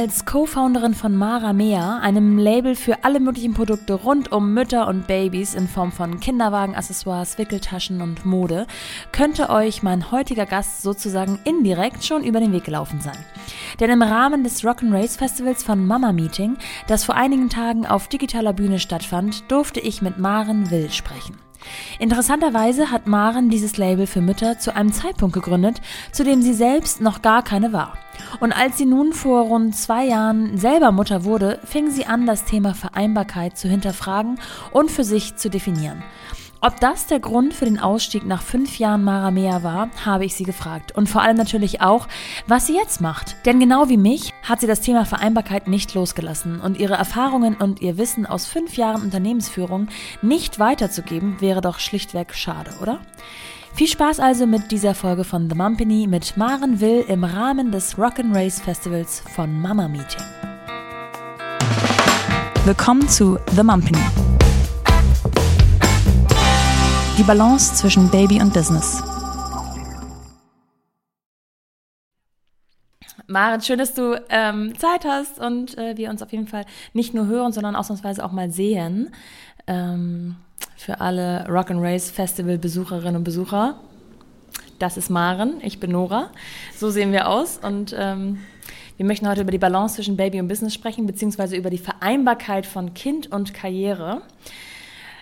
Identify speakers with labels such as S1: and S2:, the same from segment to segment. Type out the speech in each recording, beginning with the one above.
S1: Als Co-Founderin von Mara Mea, einem Label für alle möglichen Produkte rund um Mütter und Babys in Form von Kinderwagen, Accessoires, Wickeltaschen und Mode, könnte euch mein heutiger Gast sozusagen indirekt schon über den Weg gelaufen sein. Denn im Rahmen des Rock'n'Race Festivals von Mama Meeting, das vor einigen Tagen auf digitaler Bühne stattfand, durfte ich mit Maren Will sprechen. Interessanterweise hat Maren dieses Label für Mütter zu einem Zeitpunkt gegründet, zu dem sie selbst noch gar keine war. Und als sie nun vor rund zwei Jahren selber Mutter wurde, fing sie an, das Thema Vereinbarkeit zu hinterfragen und für sich zu definieren. Ob das der Grund für den Ausstieg nach fünf Jahren Maramea war, habe ich sie gefragt. Und vor allem natürlich auch, was sie jetzt macht. Denn genau wie mich hat sie das Thema Vereinbarkeit nicht losgelassen. Und ihre Erfahrungen und ihr Wissen aus fünf Jahren Unternehmensführung nicht weiterzugeben, wäre doch schlichtweg schade, oder? Viel Spaß also mit dieser Folge von The Mumpany mit Maren Will im Rahmen des Rock'n'Race Festivals von Mama Meeting. Willkommen zu The Mumpany. Die Balance zwischen Baby und Business. Maren, schön, dass du ähm, Zeit hast und äh, wir uns auf jeden Fall nicht nur hören, sondern ausnahmsweise auch mal sehen. Ähm, für alle Rock and Race Festival Besucherinnen und Besucher. Das ist Maren, ich bin Nora. So sehen wir aus und ähm, wir möchten heute über die Balance zwischen Baby und Business sprechen, beziehungsweise über die Vereinbarkeit von Kind und Karriere.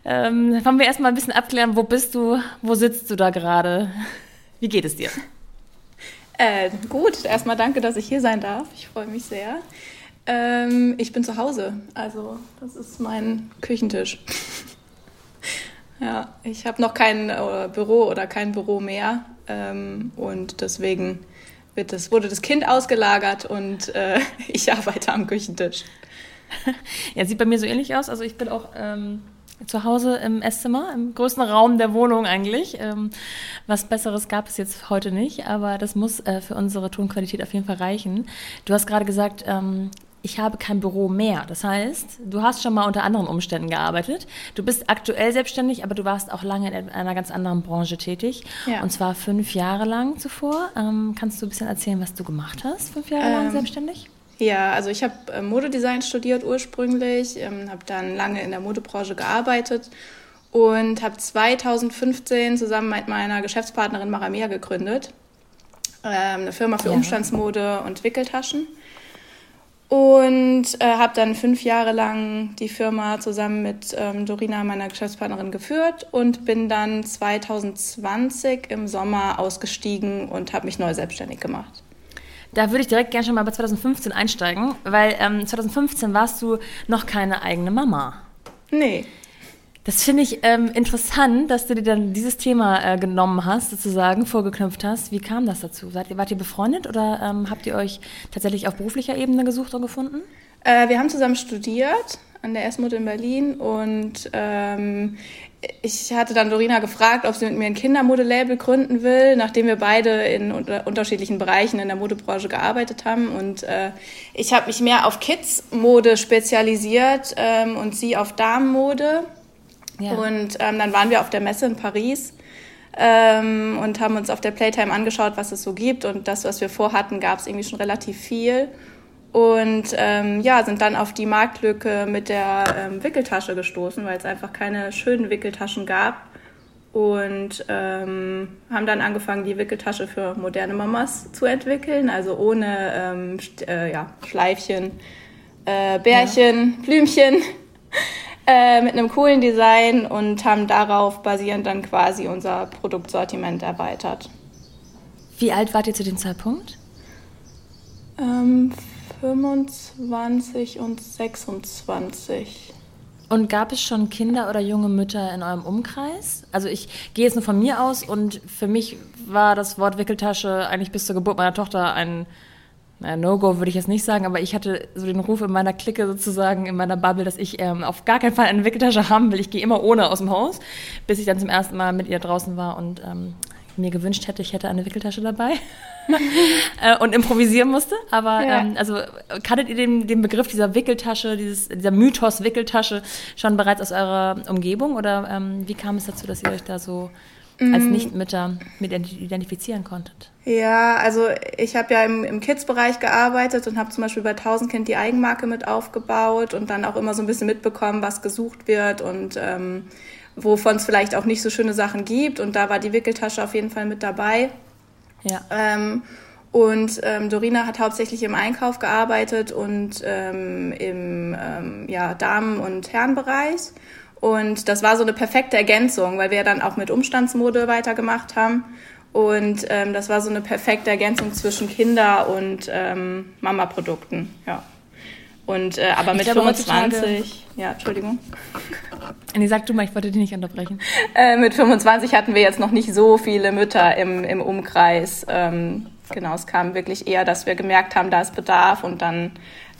S1: Ähm, wollen wir erstmal ein bisschen abklären, wo bist du, wo sitzt du da gerade? Wie geht es dir?
S2: Äh, gut, erstmal danke, dass ich hier sein darf. Ich freue mich sehr. Ähm, ich bin zu Hause, also das ist mein Küchentisch. Ja, ich habe noch kein äh, Büro oder kein Büro mehr ähm, und deswegen wird das, wurde das Kind ausgelagert und äh, ich arbeite am Küchentisch.
S1: Ja, sieht bei mir so ähnlich aus. Also ich bin auch ähm, zu Hause im Esszimmer, im größten Raum der Wohnung eigentlich. Ähm, was Besseres gab es jetzt heute nicht, aber das muss äh, für unsere Tonqualität auf jeden Fall reichen. Du hast gerade gesagt, ähm, ich habe kein Büro mehr. Das heißt, du hast schon mal unter anderen Umständen gearbeitet. Du bist aktuell selbstständig, aber du warst auch lange in einer ganz anderen Branche tätig. Ja. Und zwar fünf Jahre lang zuvor. Ähm, kannst du ein bisschen erzählen, was du gemacht hast, fünf Jahre lang ähm, selbstständig?
S2: Ja, also ich habe äh, Modedesign studiert ursprünglich, ähm, habe dann lange in der Modebranche gearbeitet und habe 2015 zusammen mit meiner Geschäftspartnerin Maramea gegründet. Ähm, eine Firma für ja. Umstandsmode und Wickeltaschen. Und äh, habe dann fünf Jahre lang die Firma zusammen mit ähm, Dorina, meiner Geschäftspartnerin, geführt und bin dann 2020 im Sommer ausgestiegen und habe mich neu selbstständig gemacht.
S1: Da würde ich direkt gerne schon mal bei 2015 einsteigen, weil ähm, 2015 warst du noch keine eigene Mama.
S2: Nee.
S1: Das finde ich ähm, interessant, dass du dir dann dieses Thema äh, genommen hast, sozusagen, vorgeknüpft hast. Wie kam das dazu? Seid ihr, wart ihr befreundet oder ähm, habt ihr euch tatsächlich auf beruflicher Ebene gesucht und gefunden?
S2: Äh, wir haben zusammen studiert an der Esmut in Berlin und ähm, ich hatte dann Dorina gefragt, ob sie mit mir ein Kindermodelabel gründen will, nachdem wir beide in unter unterschiedlichen Bereichen in der Modebranche gearbeitet haben. Und äh, ich habe mich mehr auf Kids-Mode spezialisiert ähm, und sie auf Damenmode. Ja. Und ähm, dann waren wir auf der Messe in Paris ähm, und haben uns auf der Playtime angeschaut, was es so gibt. Und das, was wir vorhatten, gab es irgendwie schon relativ viel und ähm, ja, sind dann auf die Marktlücke mit der ähm, Wickeltasche gestoßen, weil es einfach keine schönen Wickeltaschen gab und ähm, haben dann angefangen, die Wickeltasche für moderne Mamas zu entwickeln, also ohne ähm, äh, ja, Schleifchen, äh, Bärchen, ja. Blümchen, äh, mit einem coolen Design und haben darauf basierend dann quasi unser Produktsortiment erweitert.
S1: Wie alt wart ihr zu dem Zeitpunkt?
S2: Ähm, 25 und 26.
S1: Und gab es schon Kinder oder junge Mütter in eurem Umkreis? Also ich gehe jetzt nur von mir aus und für mich war das Wort Wickeltasche eigentlich bis zur Geburt meiner Tochter ein No-Go würde ich jetzt nicht sagen, aber ich hatte so den Ruf in meiner Clique sozusagen, in meiner Bubble, dass ich ähm, auf gar keinen Fall eine Wickeltasche haben will. Ich gehe immer ohne aus dem Haus, bis ich dann zum ersten Mal mit ihr draußen war und ähm, mir gewünscht hätte, ich hätte eine Wickeltasche dabei äh, und improvisieren musste. Aber ja. ähm, also kanntet ihr den, den Begriff dieser Wickeltasche, dieses, dieser Mythos Wickeltasche schon bereits aus eurer Umgebung oder ähm, wie kam es dazu, dass ihr euch da so als mhm. Nichtmütter mit identifizieren konntet?
S2: Ja, also ich habe ja im, im Kids-Bereich gearbeitet und habe zum Beispiel bei Tausendkind die Eigenmarke mit aufgebaut und dann auch immer so ein bisschen mitbekommen, was gesucht wird und ähm, wovon es vielleicht auch nicht so schöne Sachen gibt. Und da war die Wickeltasche auf jeden Fall mit dabei. Ja. Ähm, und ähm, Dorina hat hauptsächlich im Einkauf gearbeitet und ähm, im ähm, ja, Damen- und Herrenbereich. Und das war so eine perfekte Ergänzung, weil wir dann auch mit Umstandsmode weitergemacht haben. Und ähm, das war so eine perfekte Ergänzung zwischen Kinder- und ähm, Mama-Produkten. Ja. Und äh, aber mit glaube, 25, ja, Entschuldigung.
S1: Nee, sag du mal, ich wollte dich nicht unterbrechen.
S2: Äh, mit 25 hatten wir jetzt noch nicht so viele Mütter im, im Umkreis. Ähm, genau, es kam wirklich eher, dass wir gemerkt haben, da ist Bedarf und dann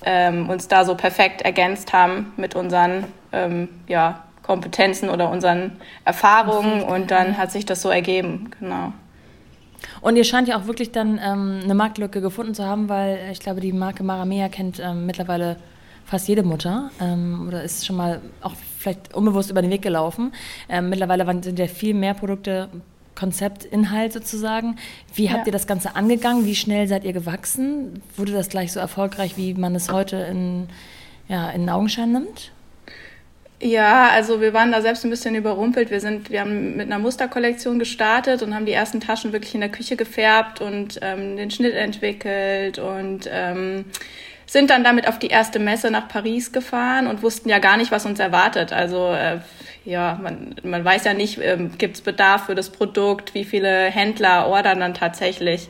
S2: ähm, uns da so perfekt ergänzt haben mit unseren ähm, ja, Kompetenzen oder unseren Erfahrungen und dann hat sich das so ergeben, genau.
S1: Und ihr scheint ja auch wirklich dann ähm, eine Marktlücke gefunden zu haben, weil ich glaube, die Marke Maramea kennt ähm, mittlerweile fast jede Mutter ähm, oder ist schon mal auch vielleicht unbewusst über den Weg gelaufen. Ähm, mittlerweile sind ja viel mehr Produkte Konzept, Inhalt sozusagen. Wie habt ja. ihr das Ganze angegangen? Wie schnell seid ihr gewachsen? Wurde das gleich so erfolgreich, wie man es heute in, ja, in Augenschein nimmt?
S2: Ja, also wir waren da selbst ein bisschen überrumpelt. Wir sind, wir haben mit einer Musterkollektion gestartet und haben die ersten Taschen wirklich in der Küche gefärbt und ähm, den Schnitt entwickelt und ähm, sind dann damit auf die erste Messe nach Paris gefahren und wussten ja gar nicht, was uns erwartet. Also äh, ja, man, man weiß ja nicht, ähm, gibt es Bedarf für das Produkt, wie viele Händler ordern dann tatsächlich.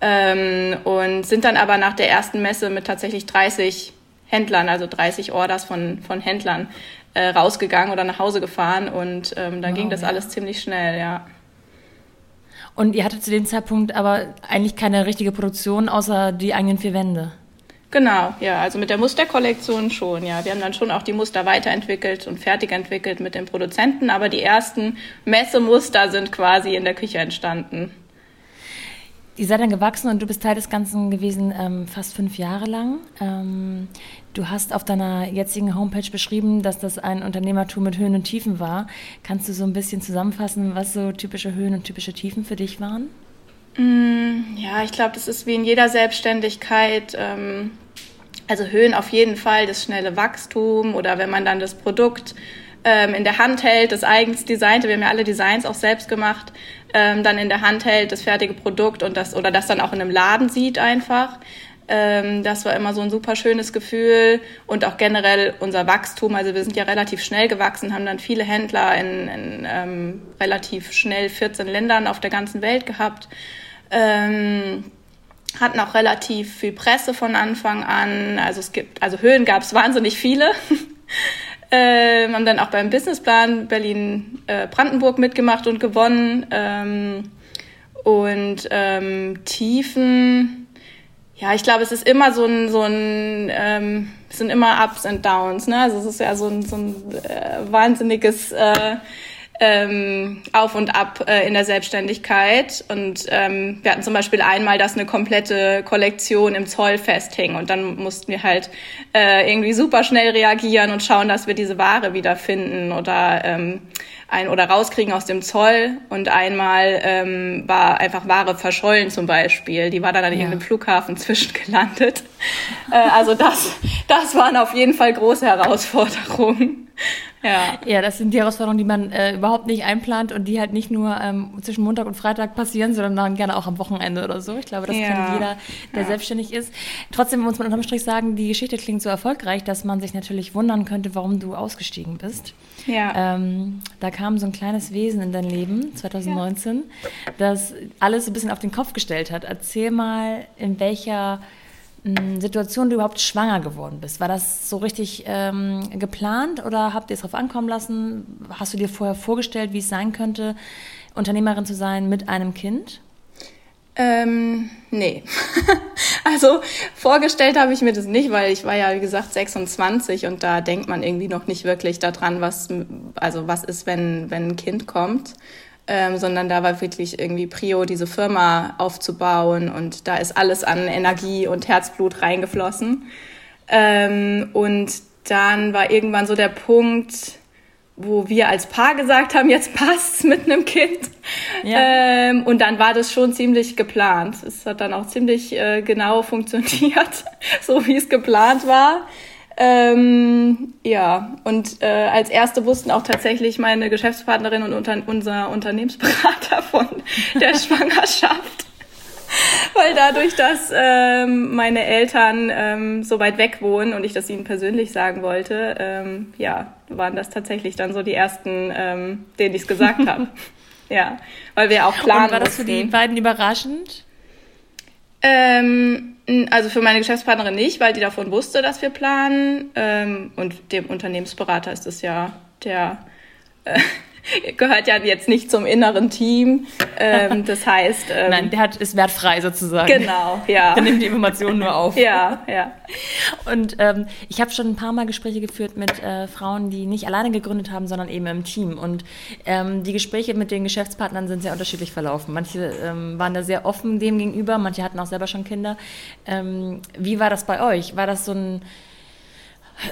S2: Ähm, und sind dann aber nach der ersten Messe mit tatsächlich 30 Händlern, also 30 Orders von, von Händlern äh, rausgegangen oder nach Hause gefahren und ähm, dann wow, ging das ja. alles ziemlich schnell, ja.
S1: Und ihr hattet zu dem Zeitpunkt aber eigentlich keine richtige Produktion außer die eigenen vier Wände?
S2: Genau, ja, also mit der Musterkollektion schon, ja. Wir haben dann schon auch die Muster weiterentwickelt und fertig entwickelt mit den Produzenten, aber die ersten Messemuster sind quasi in der Küche entstanden.
S1: Ihr seid dann gewachsen und du bist Teil des Ganzen gewesen ähm, fast fünf Jahre lang. Ähm, du hast auf deiner jetzigen Homepage beschrieben, dass das ein Unternehmertum mit Höhen und Tiefen war. Kannst du so ein bisschen zusammenfassen, was so typische Höhen und typische Tiefen für dich waren?
S2: Mm, ja, ich glaube, das ist wie in jeder Selbstständigkeit. Ähm, also Höhen auf jeden Fall, das schnelle Wachstum oder wenn man dann das Produkt ähm, in der Hand hält, das eigens designte, wir haben ja alle Designs auch selbst gemacht, ähm, dann in der Hand hält, das fertige Produkt und das oder das dann auch in einem Laden sieht einfach. Ähm, das war immer so ein super schönes Gefühl und auch generell unser Wachstum. Also wir sind ja relativ schnell gewachsen, haben dann viele Händler in, in ähm, relativ schnell 14 Ländern auf der ganzen Welt gehabt. Ähm, hatten auch relativ viel Presse von Anfang an. Also es gibt, also Höhen gab es wahnsinnig viele. Ähm, haben dann auch beim Businessplan Berlin-Brandenburg äh, mitgemacht und gewonnen. Ähm, und ähm, Tiefen, ja, ich glaube, es ist immer so ein, so ein ähm, es sind immer Ups und Downs. Ne? Also es ist ja so ein, so ein äh, wahnsinniges äh, ähm, auf und ab äh, in der Selbstständigkeit. Und ähm, wir hatten zum Beispiel einmal, dass eine komplette Kollektion im Zoll festhing und dann mussten wir halt äh, irgendwie super schnell reagieren und schauen, dass wir diese Ware wiederfinden oder ähm, ein oder rauskriegen aus dem Zoll. Und einmal ähm, war einfach Ware verschollen zum Beispiel. Die war dann an ja. irgendeinem Flughafen zwischengelandet. äh, also das, das waren auf jeden Fall große Herausforderungen.
S1: Ja. ja, das sind die Herausforderungen, die man äh, überhaupt nicht einplant und die halt nicht nur ähm, zwischen Montag und Freitag passieren, sondern dann gerne auch am Wochenende oder so. Ich glaube, das ja. kennt jeder, der ja. selbstständig ist. Trotzdem muss man unterm Strich sagen, die Geschichte klingt so erfolgreich, dass man sich natürlich wundern könnte, warum du ausgestiegen bist. Ja. Ähm, da kam so ein kleines Wesen in dein Leben, 2019, ja. das alles ein bisschen auf den Kopf gestellt hat. Erzähl mal, in welcher Situation du überhaupt schwanger geworden bist. War das so richtig ähm, geplant oder habt ihr es darauf ankommen lassen? Hast du dir vorher vorgestellt, wie es sein könnte, Unternehmerin zu sein mit einem Kind?
S2: Ähm, nee. also vorgestellt habe ich mir das nicht, weil ich war ja, wie gesagt, 26 und da denkt man irgendwie noch nicht wirklich daran, was, also was ist, wenn, wenn ein Kind kommt ähm, sondern da war wirklich irgendwie Prio, diese Firma aufzubauen und da ist alles an Energie und Herzblut reingeflossen. Ähm, und dann war irgendwann so der Punkt, wo wir als Paar gesagt haben, jetzt passt's mit einem Kind. Ja. Ähm, und dann war das schon ziemlich geplant. Es hat dann auch ziemlich äh, genau funktioniert, so wie es geplant war. Ähm, ja, und äh, als erste wussten auch tatsächlich meine Geschäftspartnerin und unter, unser Unternehmensberater von der Schwangerschaft. Weil dadurch, dass ähm, meine Eltern ähm, so weit weg wohnen und ich das ihnen persönlich sagen wollte, ähm, ja, waren das tatsächlich dann so die ersten, ähm, denen ich es gesagt habe. ja, weil wir auch planen. Und
S1: war das für die beiden überraschend?
S2: Ähm, also für meine Geschäftspartnerin nicht, weil die davon wusste, dass wir planen. Ähm, und dem Unternehmensberater ist es ja der äh, gehört ja jetzt nicht zum inneren Team. Ähm, das heißt. Ähm,
S1: Nein, der hat, ist wertfrei sozusagen.
S2: Genau, ja.
S1: Der nimmt die Informationen nur auf.
S2: Ja, ja.
S1: Und ähm, ich habe schon ein paar Mal Gespräche geführt mit äh, Frauen, die nicht alleine gegründet haben, sondern eben im Team. Und ähm, die Gespräche mit den Geschäftspartnern sind sehr unterschiedlich verlaufen. Manche ähm, waren da sehr offen dem gegenüber, manche hatten auch selber schon Kinder. Ähm, wie war das bei euch? War das so ein.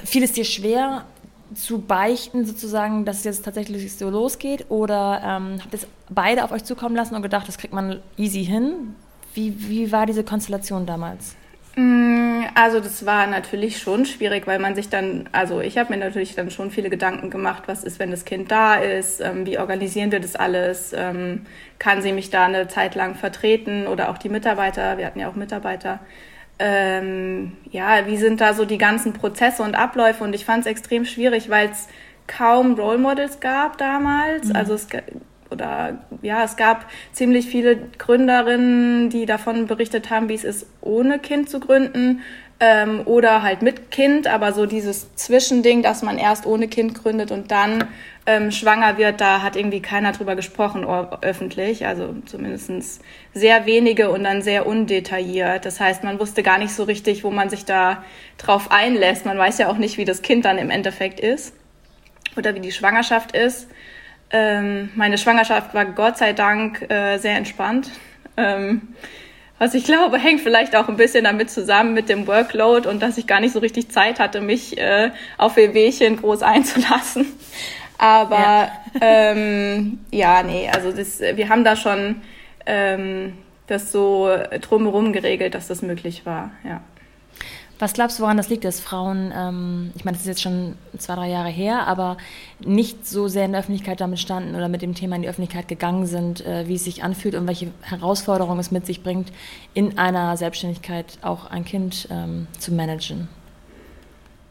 S1: Fiel es dir schwer, zu beichten, sozusagen, dass es jetzt tatsächlich so losgeht? Oder ähm, habt ihr es beide auf euch zukommen lassen und gedacht, das kriegt man easy hin? Wie, wie war diese Konstellation damals?
S2: Mm, also das war natürlich schon schwierig, weil man sich dann, also ich habe mir natürlich dann schon viele Gedanken gemacht, was ist, wenn das Kind da ist, ähm, wie organisieren wir das alles, ähm, kann sie mich da eine Zeit lang vertreten oder auch die Mitarbeiter, wir hatten ja auch Mitarbeiter, ähm, ja, wie sind da so die ganzen Prozesse und Abläufe? Und ich fand es extrem schwierig, weil es kaum Role Models gab damals. Mhm. Also es oder ja, es gab ziemlich viele Gründerinnen, die davon berichtet haben, wie es ist, ohne Kind zu gründen ähm, oder halt mit Kind, aber so dieses Zwischending, dass man erst ohne Kind gründet und dann ähm, schwanger wird, da hat irgendwie keiner drüber gesprochen öffentlich, also zumindest sehr wenige und dann sehr undetailliert. Das heißt, man wusste gar nicht so richtig, wo man sich da drauf einlässt. Man weiß ja auch nicht, wie das Kind dann im Endeffekt ist oder wie die Schwangerschaft ist. Ähm, meine Schwangerschaft war Gott sei Dank äh, sehr entspannt. Ähm, was ich glaube, hängt vielleicht auch ein bisschen damit zusammen mit dem Workload und dass ich gar nicht so richtig Zeit hatte, mich äh, auf Wehwehchen groß einzulassen. Aber ja, ähm, ja nee, also das, wir haben da schon ähm, das so drumherum geregelt, dass das möglich war, ja.
S1: Was glaubst du, woran das liegt, dass Frauen, ähm, ich meine, das ist jetzt schon zwei, drei Jahre her, aber nicht so sehr in der Öffentlichkeit damit standen oder mit dem Thema in die Öffentlichkeit gegangen sind, äh, wie es sich anfühlt und welche Herausforderungen es mit sich bringt, in einer Selbstständigkeit auch ein Kind ähm, zu managen?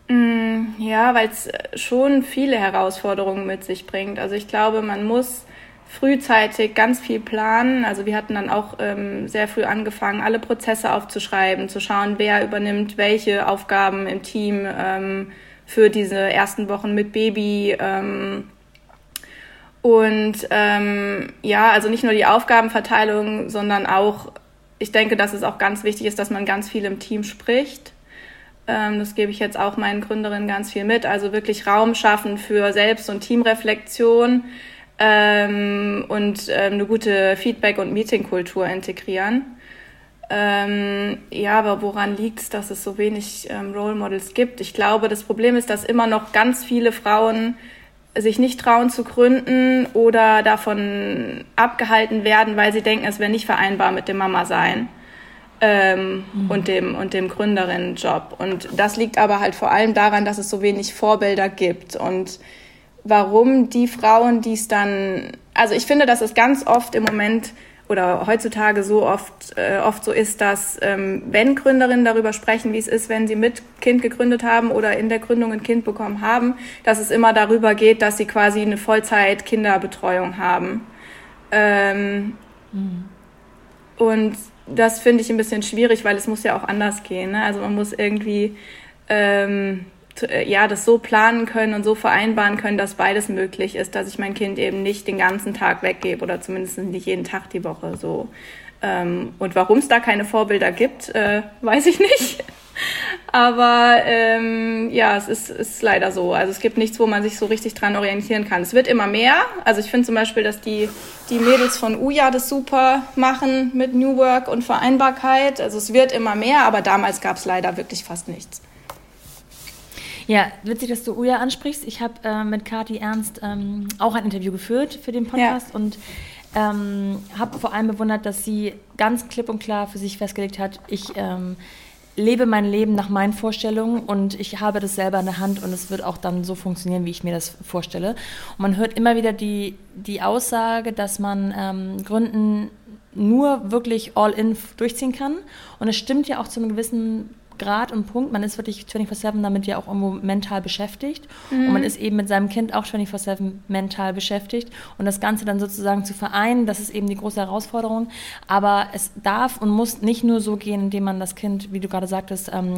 S2: Mm, ja, weil es schon viele Herausforderungen mit sich bringt. Also ich glaube, man muss frühzeitig ganz viel planen. Also wir hatten dann auch ähm, sehr früh angefangen, alle Prozesse aufzuschreiben, zu schauen, wer übernimmt welche Aufgaben im Team ähm, für diese ersten Wochen mit Baby. Ähm, und ähm, ja, also nicht nur die Aufgabenverteilung, sondern auch, ich denke, dass es auch ganz wichtig ist, dass man ganz viel im Team spricht. Ähm, das gebe ich jetzt auch meinen Gründerinnen ganz viel mit. Also wirklich Raum schaffen für Selbst- und Teamreflexion ähm, und ähm, eine gute Feedback- und Meetingkultur integrieren. Ähm, ja, aber woran liegt es, dass es so wenig ähm, Role Models gibt? Ich glaube, das Problem ist, dass immer noch ganz viele Frauen sich nicht trauen zu gründen oder davon abgehalten werden, weil sie denken, es wäre nicht vereinbar mit dem Mama sein ähm, mhm. und dem und dem Gründerinnenjob. Und das liegt aber halt vor allem daran, dass es so wenig Vorbilder gibt und warum die Frauen, die es dann, also ich finde, dass es ganz oft im Moment oder heutzutage so oft, äh, oft so ist, dass ähm, wenn Gründerinnen darüber sprechen, wie es ist, wenn sie mit Kind gegründet haben oder in der Gründung ein Kind bekommen haben, dass es immer darüber geht, dass sie quasi eine Vollzeit-Kinderbetreuung haben. Ähm, mhm. Und das finde ich ein bisschen schwierig, weil es muss ja auch anders gehen. Ne? Also man muss irgendwie ähm, äh, ja, das so planen können und so vereinbaren können, dass beides möglich ist, dass ich mein Kind eben nicht den ganzen Tag weggebe oder zumindest nicht jeden Tag die Woche so. Ähm, und warum es da keine Vorbilder gibt, äh, weiß ich nicht. Aber ähm, ja, es ist, ist leider so. Also es gibt nichts, wo man sich so richtig dran orientieren kann. Es wird immer mehr. Also ich finde zum Beispiel, dass die, die Mädels von UJA das super machen mit New Work und Vereinbarkeit. Also es wird immer mehr, aber damals gab es leider wirklich fast nichts.
S1: Ja, witzig, dass du Uja ansprichst. Ich habe äh, mit Kati Ernst ähm, auch ein Interview geführt für den Podcast ja. und ähm, habe vor allem bewundert, dass sie ganz klipp und klar für sich festgelegt hat, ich ähm, lebe mein Leben nach meinen Vorstellungen und ich habe das selber in der Hand und es wird auch dann so funktionieren, wie ich mir das vorstelle. Und man hört immer wieder die, die Aussage, dass man ähm, Gründen nur wirklich all in durchziehen kann. Und es stimmt ja auch zu einem gewissen Grad und Punkt. Man ist wirklich 24-7 damit ja auch irgendwo mental beschäftigt. Mhm. Und man ist eben mit seinem Kind auch 24-7 mental beschäftigt. Und das Ganze dann sozusagen zu vereinen, das ist eben die große Herausforderung. Aber es darf und muss nicht nur so gehen, indem man das Kind, wie du gerade sagtest, ähm,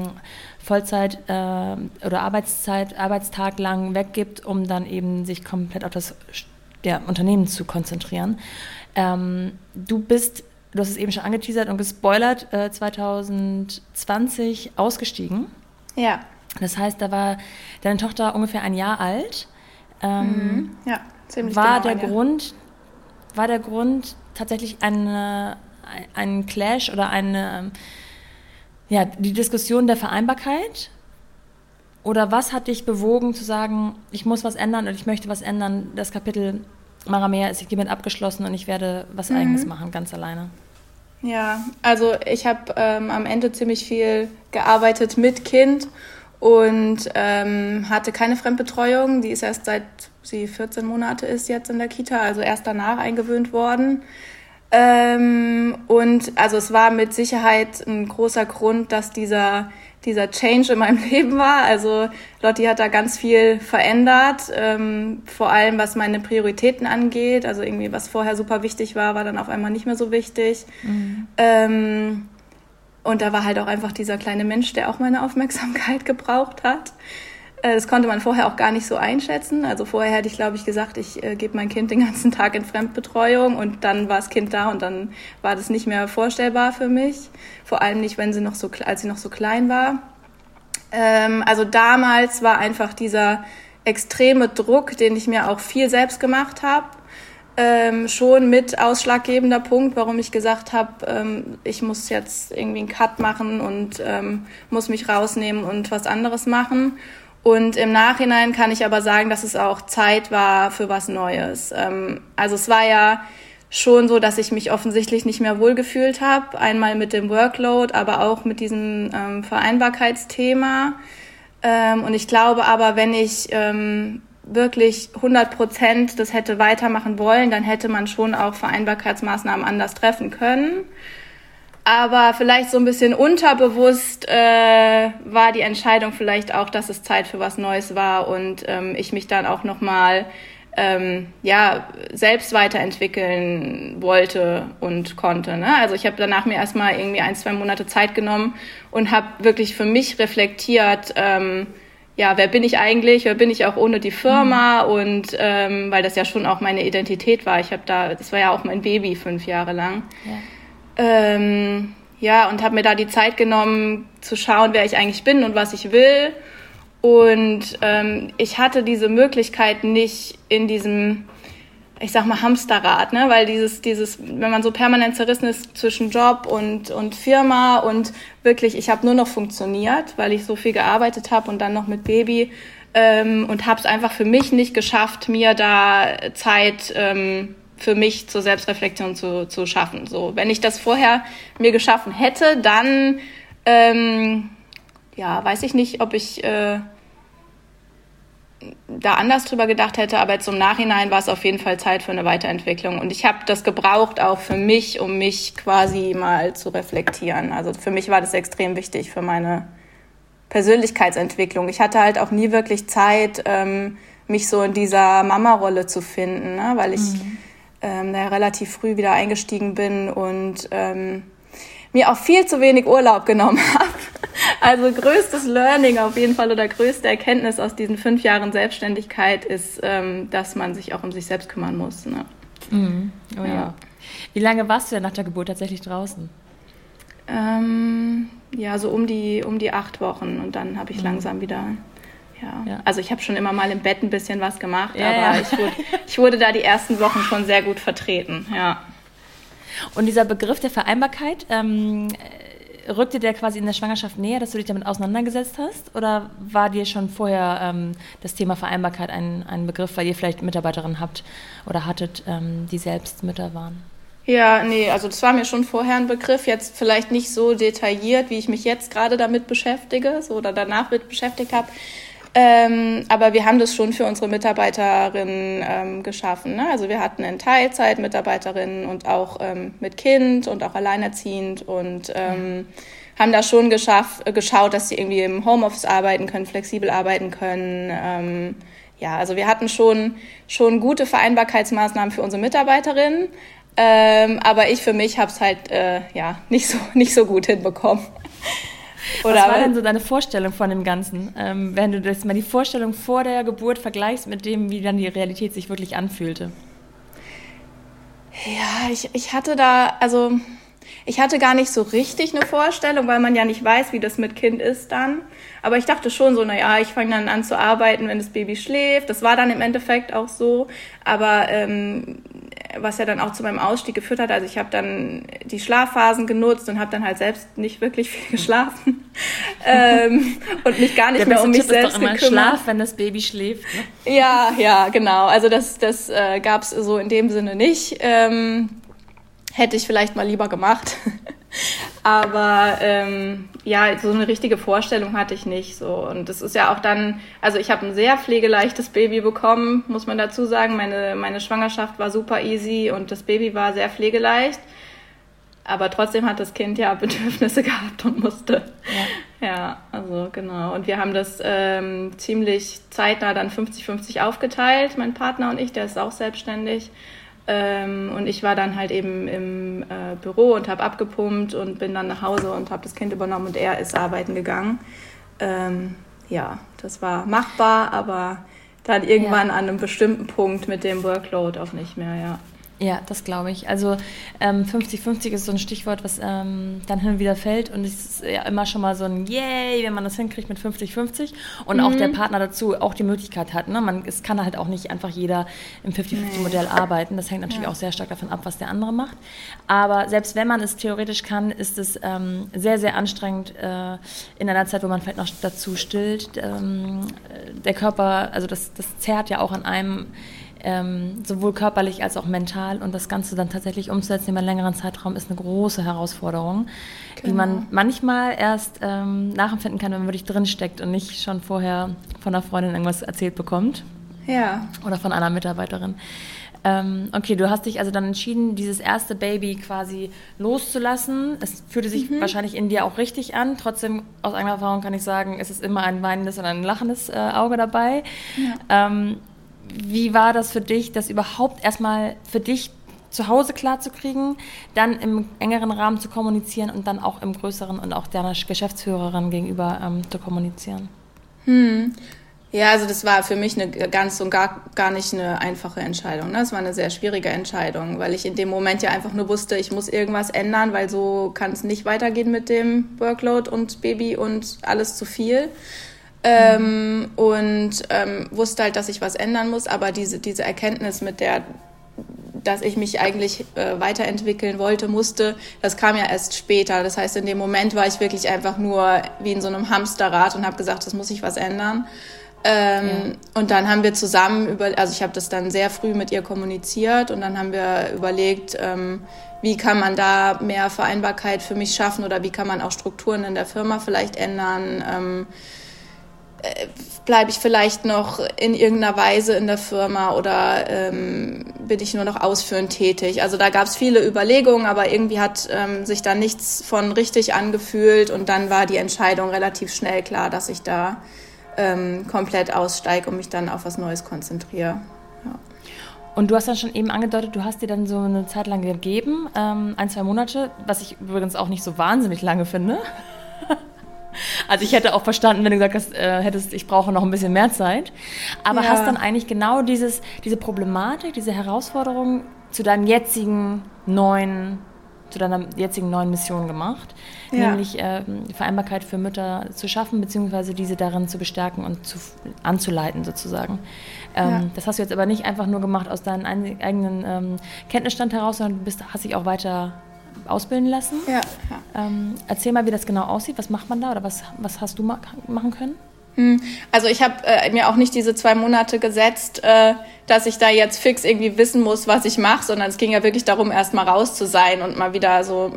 S1: Vollzeit äh, oder Arbeitszeit, Arbeitstag lang weggibt, um dann eben sich komplett auf das ja, Unternehmen zu konzentrieren. Ähm, du bist du hast es eben schon angeteasert und gespoilert, äh, 2020 ausgestiegen.
S2: Ja.
S1: Das heißt, da war deine Tochter ungefähr ein Jahr alt.
S2: Ähm, mhm. Ja, ziemlich
S1: war
S2: genau
S1: der Grund War der Grund tatsächlich eine, ein Clash oder eine, ja, die Diskussion der Vereinbarkeit? Oder was hat dich bewogen zu sagen, ich muss was ändern und ich möchte was ändern? Das Kapitel Maramea ist hiermit abgeschlossen und ich werde was mhm. Eigenes machen, ganz alleine.
S2: Ja, also ich habe ähm, am Ende ziemlich viel gearbeitet mit Kind und ähm, hatte keine Fremdbetreuung. Die ist erst seit sie 14 Monate ist jetzt in der Kita, also erst danach eingewöhnt worden. Ähm, und also es war mit Sicherheit ein großer Grund, dass dieser dieser Change in meinem Leben war. Also Lotti hat da ganz viel verändert, ähm, vor allem was meine Prioritäten angeht. Also irgendwie, was vorher super wichtig war, war dann auf einmal nicht mehr so wichtig. Mhm. Ähm, und da war halt auch einfach dieser kleine Mensch, der auch meine Aufmerksamkeit gebraucht hat. Äh, das konnte man vorher auch gar nicht so einschätzen. Also vorher hätte ich, glaube ich, gesagt, ich äh, gebe mein Kind den ganzen Tag in Fremdbetreuung und dann war das Kind da und dann war das nicht mehr vorstellbar für mich. Vor allem nicht, wenn sie noch so, als sie noch so klein war. Ähm, also damals war einfach dieser extreme Druck, den ich mir auch viel selbst gemacht habe, ähm, schon mit ausschlaggebender Punkt, warum ich gesagt habe, ähm, ich muss jetzt irgendwie einen Cut machen und ähm, muss mich rausnehmen und was anderes machen. Und im Nachhinein kann ich aber sagen, dass es auch Zeit war für was Neues. Ähm, also es war ja schon so, dass ich mich offensichtlich nicht mehr wohlgefühlt habe. Einmal mit dem Workload, aber auch mit diesem ähm, Vereinbarkeitsthema. Ähm, und ich glaube aber, wenn ich ähm, wirklich 100 Prozent das hätte weitermachen wollen, dann hätte man schon auch Vereinbarkeitsmaßnahmen anders treffen können aber vielleicht so ein bisschen unterbewusst äh, war die Entscheidung vielleicht auch, dass es Zeit für was Neues war und ähm, ich mich dann auch nochmal ähm, ja, selbst weiterentwickeln wollte und konnte. Ne? Also ich habe danach mir erstmal irgendwie ein, zwei Monate Zeit genommen und habe wirklich für mich reflektiert, ähm, ja, wer bin ich eigentlich, wer bin ich auch ohne die Firma mhm. und ähm, weil das ja schon auch meine Identität war. Ich habe da, das war ja auch mein Baby fünf Jahre lang. Ja. Ähm, ja, und habe mir da die Zeit genommen zu schauen, wer ich eigentlich bin und was ich will. Und ähm, ich hatte diese Möglichkeit nicht in diesem, ich sag mal, Hamsterrad, ne? weil dieses, dieses, wenn man so permanent zerrissen ist zwischen Job und, und Firma und wirklich, ich habe nur noch funktioniert, weil ich so viel gearbeitet habe und dann noch mit Baby ähm, und habe es einfach für mich nicht geschafft, mir da Zeit ähm, für mich zur Selbstreflexion zu, zu schaffen. So, wenn ich das vorher mir geschaffen hätte, dann ähm, ja, weiß ich nicht, ob ich äh, da anders drüber gedacht hätte, aber im Nachhinein war es auf jeden Fall Zeit für eine Weiterentwicklung. Und ich habe das gebraucht auch für mich, um mich quasi mal zu reflektieren. Also für mich war das extrem wichtig für meine Persönlichkeitsentwicklung. Ich hatte halt auch nie wirklich Zeit, ähm, mich so in dieser Mama-Rolle zu finden, ne? weil ich mhm ähm, da relativ früh wieder eingestiegen bin und ähm, mir auch viel zu wenig Urlaub genommen habe. Also größtes Learning auf jeden Fall oder größte Erkenntnis aus diesen fünf Jahren Selbstständigkeit ist, ähm, dass man sich auch um sich selbst kümmern muss. Ne?
S1: Mhm. Oh ja. ja. Wie lange warst du denn nach der Geburt tatsächlich draußen?
S2: Ähm, ja, so um die, um die acht Wochen und dann habe ich mhm. langsam wieder ja. ja. Also ich habe schon immer mal im Bett ein bisschen was gemacht, ja, aber ja. Ich, wurde, ich wurde da die ersten Wochen schon sehr gut vertreten, ja.
S1: Und dieser Begriff der Vereinbarkeit, ähm, rückte der quasi in der Schwangerschaft näher, dass du dich damit auseinandergesetzt hast? Oder war dir schon vorher ähm, das Thema Vereinbarkeit ein, ein Begriff, weil ihr vielleicht Mitarbeiterinnen habt oder hattet, ähm, die selbst Mütter waren?
S2: Ja, nee, also das war mir schon vorher ein Begriff, jetzt vielleicht nicht so detailliert, wie ich mich jetzt gerade damit beschäftige so, oder danach mit beschäftigt habe. Ähm, aber wir haben das schon für unsere Mitarbeiterinnen ähm, geschaffen. Ne? Also wir hatten in Teilzeit Mitarbeiterinnen und auch ähm, mit Kind und auch alleinerziehend und ähm, haben da schon geschaff, äh, geschaut, dass sie irgendwie im Homeoffice arbeiten können, flexibel arbeiten können. Ähm, ja, also wir hatten schon, schon gute Vereinbarkeitsmaßnahmen für unsere Mitarbeiterinnen. Ähm, aber ich für mich habe es halt äh, ja, nicht, so, nicht so gut hinbekommen.
S1: Oder Was war denn so deine Vorstellung von dem Ganzen? Ähm, wenn du das mal die Vorstellung vor der Geburt vergleichst mit dem, wie dann die Realität sich wirklich anfühlte?
S2: Ja, ich, ich hatte da, also ich hatte gar nicht so richtig eine Vorstellung, weil man ja nicht weiß, wie das mit Kind ist dann. Aber ich dachte schon so, naja, ich fange dann an zu arbeiten, wenn das Baby schläft. Das war dann im Endeffekt auch so. Aber ähm, was ja dann auch zu meinem Ausstieg geführt hat. Also ich habe dann die Schlafphasen genutzt und habe dann halt selbst nicht wirklich viel geschlafen ähm, und mich gar nicht mehr um mich Tipp selbst ist doch immer gekümmert.
S1: Schlaf, wenn das Baby schläft.
S2: Ne? Ja, ja, genau. Also das, das äh, gab es so in dem Sinne nicht. Ähm, hätte ich vielleicht mal lieber gemacht. Aber ähm, ja, so eine richtige Vorstellung hatte ich nicht. So. Und das ist ja auch dann, also ich habe ein sehr pflegeleichtes Baby bekommen, muss man dazu sagen. Meine, meine Schwangerschaft war super easy und das Baby war sehr pflegeleicht. Aber trotzdem hat das Kind ja Bedürfnisse gehabt und musste. Ja, ja also genau. Und wir haben das ähm, ziemlich zeitnah dann 50-50 aufgeteilt, mein Partner und ich, der ist auch selbstständig. Ähm, und ich war dann halt eben im äh, Büro und habe abgepumpt und bin dann nach Hause und habe das Kind übernommen und er ist arbeiten gegangen. Ähm, ja, das war machbar, aber dann irgendwann ja. an einem bestimmten Punkt mit dem Workload auch nicht mehr, ja.
S1: Ja, das glaube ich. Also 50-50 ähm, ist so ein Stichwort, was ähm, dann hin und wieder fällt. Und es ist ja immer schon mal so ein Yay, wenn man das hinkriegt mit 50-50. Und mhm. auch der Partner dazu auch die Möglichkeit hat. Ne? Man, es kann halt auch nicht einfach jeder im 50-50-Modell nee. arbeiten. Das hängt natürlich ja. auch sehr stark davon ab, was der andere macht. Aber selbst wenn man es theoretisch kann, ist es ähm, sehr, sehr anstrengend äh, in einer Zeit, wo man vielleicht noch dazu stillt. Ähm, der Körper, also das, das zerrt ja auch an einem ähm, sowohl körperlich als auch mental. Und das Ganze dann tatsächlich umzusetzen über einen längeren Zeitraum ist eine große Herausforderung, genau. die man genau. manchmal erst ähm, nachempfinden kann, wenn man wirklich drinsteckt und nicht schon vorher von einer Freundin irgendwas erzählt bekommt.
S2: Ja.
S1: Oder von einer Mitarbeiterin. Ähm, okay, du hast dich also dann entschieden, dieses erste Baby quasi loszulassen. Es fühlte sich mhm. wahrscheinlich in dir auch richtig an. Trotzdem, aus eigener Erfahrung kann ich sagen, es ist immer ein weinendes und ein lachendes äh, Auge dabei. Ja. Ähm, wie war das für dich, das überhaupt erstmal für dich zu Hause klarzukriegen, dann im engeren Rahmen zu kommunizieren und dann auch im größeren und auch deiner Geschäftsführerin gegenüber ähm, zu kommunizieren?
S2: Hm. Ja, also das war für mich eine ganz und gar, gar nicht eine einfache Entscheidung. Ne? Das war eine sehr schwierige Entscheidung, weil ich in dem Moment ja einfach nur wusste, ich muss irgendwas ändern, weil so kann es nicht weitergehen mit dem Workload und Baby und alles zu viel. Ähm, und ähm, wusste halt, dass ich was ändern muss, aber diese, diese Erkenntnis mit der, dass ich mich eigentlich äh, weiterentwickeln wollte, musste, das kam ja erst später. Das heißt, in dem Moment war ich wirklich einfach nur wie in so einem Hamsterrad und habe gesagt, das muss ich was ändern. Ähm, ja. Und dann haben wir zusammen über, also ich habe das dann sehr früh mit ihr kommuniziert und dann haben wir überlegt, ähm, wie kann man da mehr Vereinbarkeit für mich schaffen oder wie kann man auch Strukturen in der Firma vielleicht ändern. Ähm, äh, bleibe ich vielleicht noch in irgendeiner Weise in der Firma oder ähm, bin ich nur noch ausführend tätig. Also da gab es viele Überlegungen, aber irgendwie hat ähm, sich da nichts von richtig angefühlt und dann war die Entscheidung relativ schnell klar, dass ich da ähm, komplett aussteige und mich dann auf was Neues konzentriere. Ja.
S1: Und du hast dann schon eben angedeutet, du hast dir dann so eine Zeit lang gegeben, ähm, ein, zwei Monate, was ich übrigens auch nicht so wahnsinnig lange finde. Also ich hätte auch verstanden, wenn du gesagt hast, äh, hättest, ich brauche noch ein bisschen mehr Zeit. Aber ja. hast dann eigentlich genau dieses, diese Problematik, diese Herausforderung zu deinem jetzigen neuen, zu deiner jetzigen neuen Mission gemacht, ja. nämlich äh, Vereinbarkeit für Mütter zu schaffen, beziehungsweise diese darin zu bestärken und zu, anzuleiten sozusagen. Ähm, ja. Das hast du jetzt aber nicht einfach nur gemacht aus deinem eigenen ähm, Kenntnisstand heraus, sondern du bist, hast dich auch weiter ausbilden lassen.
S2: Ja.
S1: Ähm, erzähl mal, wie das genau aussieht. Was macht man da oder was, was hast du ma machen können?
S2: Hm, also ich habe äh, mir auch nicht diese zwei Monate gesetzt, äh, dass ich da jetzt fix irgendwie wissen muss, was ich mache, sondern es ging ja wirklich darum, erst mal raus zu sein und mal wieder so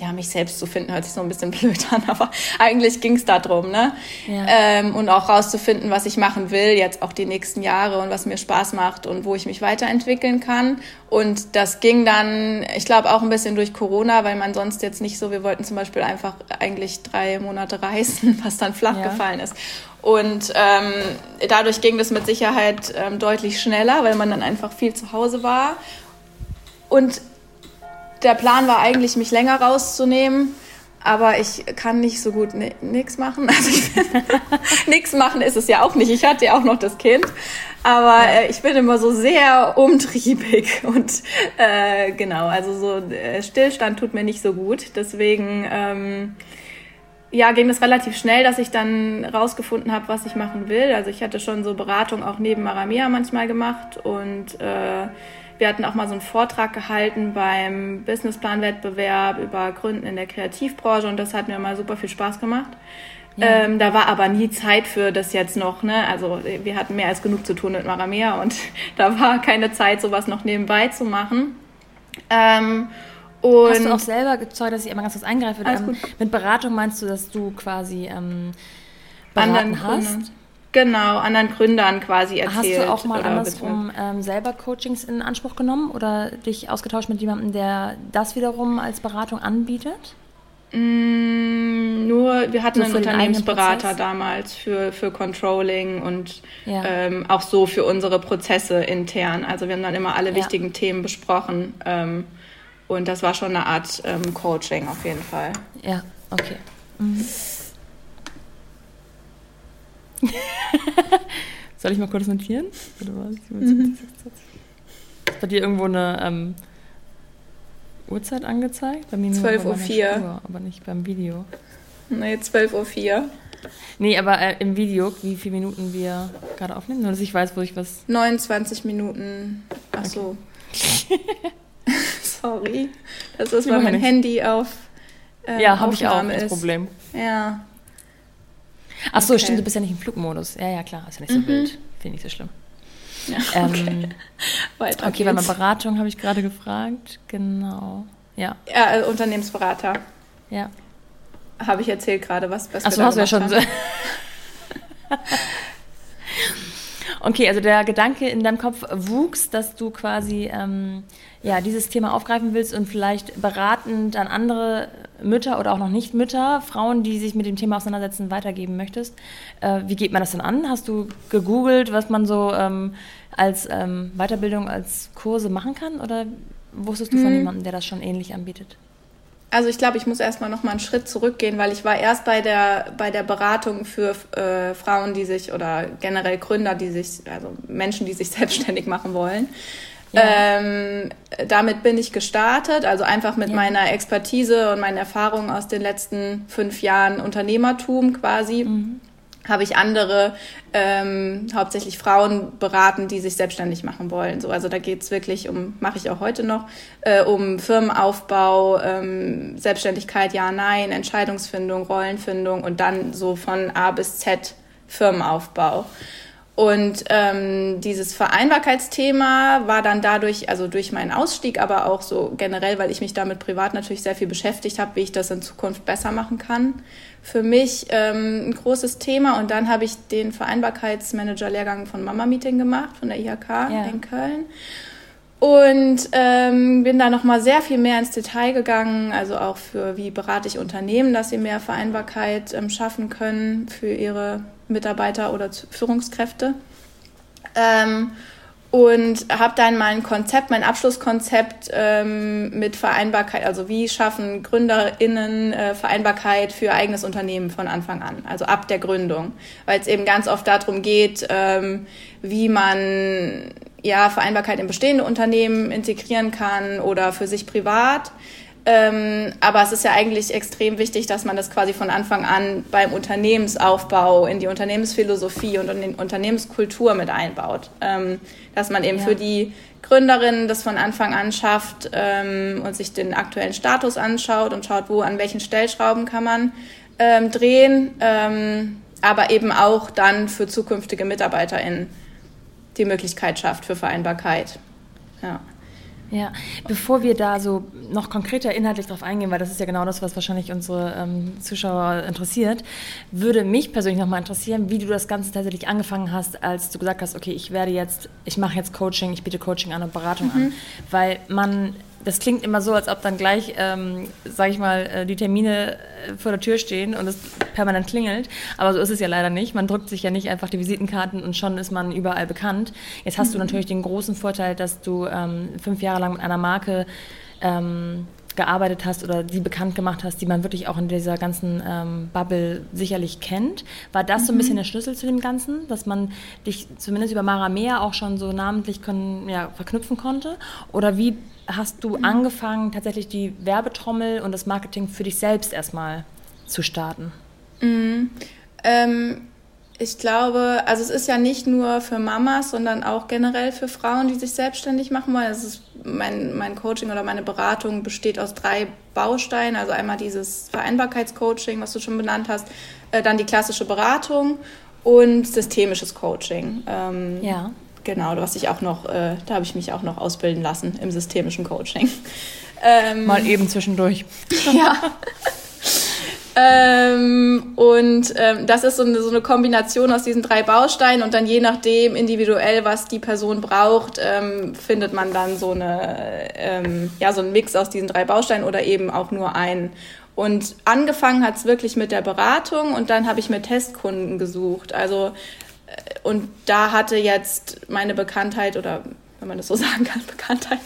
S2: ja, mich selbst zu finden, hört sich so ein bisschen blöd an, aber eigentlich ging es darum, ne? Ja. Ähm, und auch rauszufinden, was ich machen will, jetzt auch die nächsten Jahre und was mir Spaß macht und wo ich mich weiterentwickeln kann. Und das ging dann, ich glaube, auch ein bisschen durch Corona, weil man sonst jetzt nicht so, wir wollten zum Beispiel einfach eigentlich drei Monate reisen, was dann flach ja. gefallen ist. Und ähm, dadurch ging das mit Sicherheit ähm, deutlich schneller, weil man dann einfach viel zu Hause war. Und der Plan war eigentlich, mich länger rauszunehmen. Aber ich kann nicht so gut nichts machen. Also nichts machen ist es ja auch nicht. Ich hatte ja auch noch das Kind. Aber äh, ich bin immer so sehr umtriebig und äh, genau, also so äh, Stillstand tut mir nicht so gut. Deswegen ähm, ja, ging es relativ schnell, dass ich dann rausgefunden habe, was ich machen will. Also ich hatte schon so Beratung auch neben Maramea manchmal gemacht und äh, wir hatten auch mal so einen Vortrag gehalten beim Businessplan-Wettbewerb über Gründen in der Kreativbranche und das hat mir mal super viel Spaß gemacht. Ja. Ähm, da war aber nie Zeit für das jetzt noch. Ne? Also wir hatten mehr als genug zu tun mit Maramea und da war keine Zeit, sowas noch nebenbei zu machen. Ähm,
S1: und Hast du auch selber, sorry, dass ich immer ganz kurz eingreife, ähm, mit Beratung meinst du, dass du quasi ähm, beraten hast? Kunden.
S2: Genau, anderen Gründern quasi erzählt.
S1: Hast du auch mal andersrum ähm, selber Coachings in Anspruch genommen oder dich ausgetauscht mit jemandem, der das wiederum als Beratung anbietet?
S2: Mm, nur, wir hatten nur einen Unternehmensberater damals für, für Controlling und ja. ähm, auch so für unsere Prozesse intern. Also wir haben dann immer alle ja. wichtigen Themen besprochen ähm, und das war schon eine Art ähm, Coaching auf jeden Fall.
S1: Ja, okay. Mhm. Soll ich mal kurz notieren? Mhm. Ist bei dir irgendwo eine ähm, Uhrzeit angezeigt? Bei
S2: mir 12.04 Uhr.
S1: aber nicht beim Video.
S2: Nee, 12.04 Uhr.
S1: Nee, aber äh, im Video, wie viele Minuten wir gerade aufnehmen? Nur, dass ich weiß, wo ich was...
S2: 29 Minuten. Ach so. Okay. Sorry. Das ist, weil mein Handy auf
S1: ähm, Ja, habe ich auch das Problem.
S2: Ja.
S1: Ach so, okay. stimmt, du bist ja nicht im Flugmodus. Ja, ja, klar, ist ja nicht so mhm. wild. Finde ich nicht so schlimm. Ja, okay. Ähm, Weiter okay, weil Beratung habe ich gerade gefragt. Genau. Ja.
S2: Ja, äh, Unternehmensberater.
S1: Ja.
S2: Habe ich erzählt gerade, was, was
S1: Achso, hast du ja schon. So. okay, also der Gedanke in deinem Kopf wuchs, dass du quasi ähm, ja, dieses Thema aufgreifen willst und vielleicht beratend an andere Mütter oder auch noch nicht Mütter, Frauen, die sich mit dem Thema auseinandersetzen, weitergeben möchtest. Äh, wie geht man das denn an? Hast du gegoogelt, was man so ähm, als ähm, Weiterbildung, als Kurse machen kann? Oder wusstest du hm. von jemandem, der das schon ähnlich anbietet?
S2: Also ich glaube, ich muss erstmal noch mal einen Schritt zurückgehen, weil ich war erst bei der, bei der Beratung für äh, Frauen, die sich oder generell Gründer, die sich, also Menschen, die sich selbstständig machen wollen. Ähm, damit bin ich gestartet, also einfach mit ja. meiner Expertise und meinen Erfahrungen aus den letzten fünf Jahren Unternehmertum quasi. Mhm. habe ich andere, ähm, hauptsächlich Frauen beraten, die sich selbstständig machen wollen. So, also da geht's wirklich um, mache ich auch heute noch, äh, um Firmenaufbau, ähm, Selbstständigkeit, ja, nein, Entscheidungsfindung, Rollenfindung und dann so von A bis Z Firmenaufbau. Und ähm, dieses Vereinbarkeitsthema war dann dadurch, also durch meinen Ausstieg, aber auch so generell, weil ich mich damit privat natürlich sehr viel beschäftigt habe, wie ich das in Zukunft besser machen kann. Für mich ähm, ein großes Thema. Und dann habe ich den Vereinbarkeitsmanager-Lehrgang von Mama Meeting gemacht, von der IHK ja. in Köln. Und ähm, bin da nochmal sehr viel mehr ins Detail gegangen, also auch für wie berate ich Unternehmen, dass sie mehr Vereinbarkeit ähm, schaffen können für ihre Mitarbeiter oder Führungskräfte. Ähm, und habe dann mein Konzept, mein Abschlusskonzept ähm, mit Vereinbarkeit, also wie schaffen GründerInnen äh, Vereinbarkeit für eigenes Unternehmen von Anfang an, also ab der Gründung, weil es eben ganz oft darum geht, ähm, wie man ja Vereinbarkeit in bestehende Unternehmen integrieren kann oder für sich privat Ähm, aber es ist ja eigentlich extrem wichtig, dass man das quasi von Anfang an beim Unternehmensaufbau, in die Unternehmensphilosophie und in die Unternehmenskultur mit einbaut. Ähm, dass man eben ja. für die Gründerinnen das von Anfang an schafft ähm, und sich den aktuellen Status anschaut und schaut, wo an welchen Stellschrauben kann man ähm, drehen, ähm, aber eben auch dann für zukünftige MitarbeiterInnen die Möglichkeit schafft für Vereinbarkeit. Ja.
S1: Ja, bevor wir da so noch konkreter inhaltlich drauf eingehen, weil das ist ja genau das, was wahrscheinlich unsere ähm, Zuschauer interessiert, würde mich persönlich nochmal interessieren, wie du das Ganze tatsächlich angefangen hast, als du gesagt hast, okay, ich werde jetzt, ich mache jetzt Coaching, ich biete Coaching an und Beratung mhm. an. Weil man das klingt immer so, als ob dann gleich, ähm, sage ich mal, äh, die Termine äh, vor der Tür stehen und es permanent klingelt. Aber so ist es ja leider nicht. Man drückt sich ja nicht einfach die Visitenkarten und schon ist man überall bekannt. Jetzt hast mhm. du natürlich den großen Vorteil, dass du ähm, fünf Jahre lang mit einer Marke ähm, gearbeitet hast oder die bekannt gemacht hast, die man wirklich auch in dieser ganzen ähm, Bubble sicherlich kennt. War das mhm. so ein bisschen mhm. der Schlüssel zu dem Ganzen, dass man dich zumindest über Mara Mea auch schon so namentlich kon ja, verknüpfen konnte? Oder wie hast du mhm. angefangen, tatsächlich die Werbetrommel und das Marketing für dich selbst erstmal zu starten?
S2: Mhm. Ähm, ich glaube, also es ist ja nicht nur für Mamas, sondern auch generell für Frauen, die sich selbstständig machen wollen. Es ist mein, mein Coaching oder meine Beratung besteht aus drei Bausteinen. Also einmal dieses Vereinbarkeitscoaching, was du schon benannt hast, äh, dann die klassische Beratung und systemisches Coaching. Ähm, ja. Genau, was ich auch noch, äh, da habe ich mich auch noch ausbilden lassen im systemischen Coaching.
S1: Ähm, Mal eben zwischendurch.
S2: ja. Ähm, und ähm, das ist so eine, so eine Kombination aus diesen drei Bausteinen und dann je nachdem individuell, was die Person braucht, ähm, findet man dann so eine, ähm, ja, so einen Mix aus diesen drei Bausteinen oder eben auch nur einen. Und angefangen hat es wirklich mit der Beratung und dann habe ich mir Testkunden gesucht. Also und da hatte jetzt meine Bekanntheit oder wenn man das so sagen kann, Bekanntheit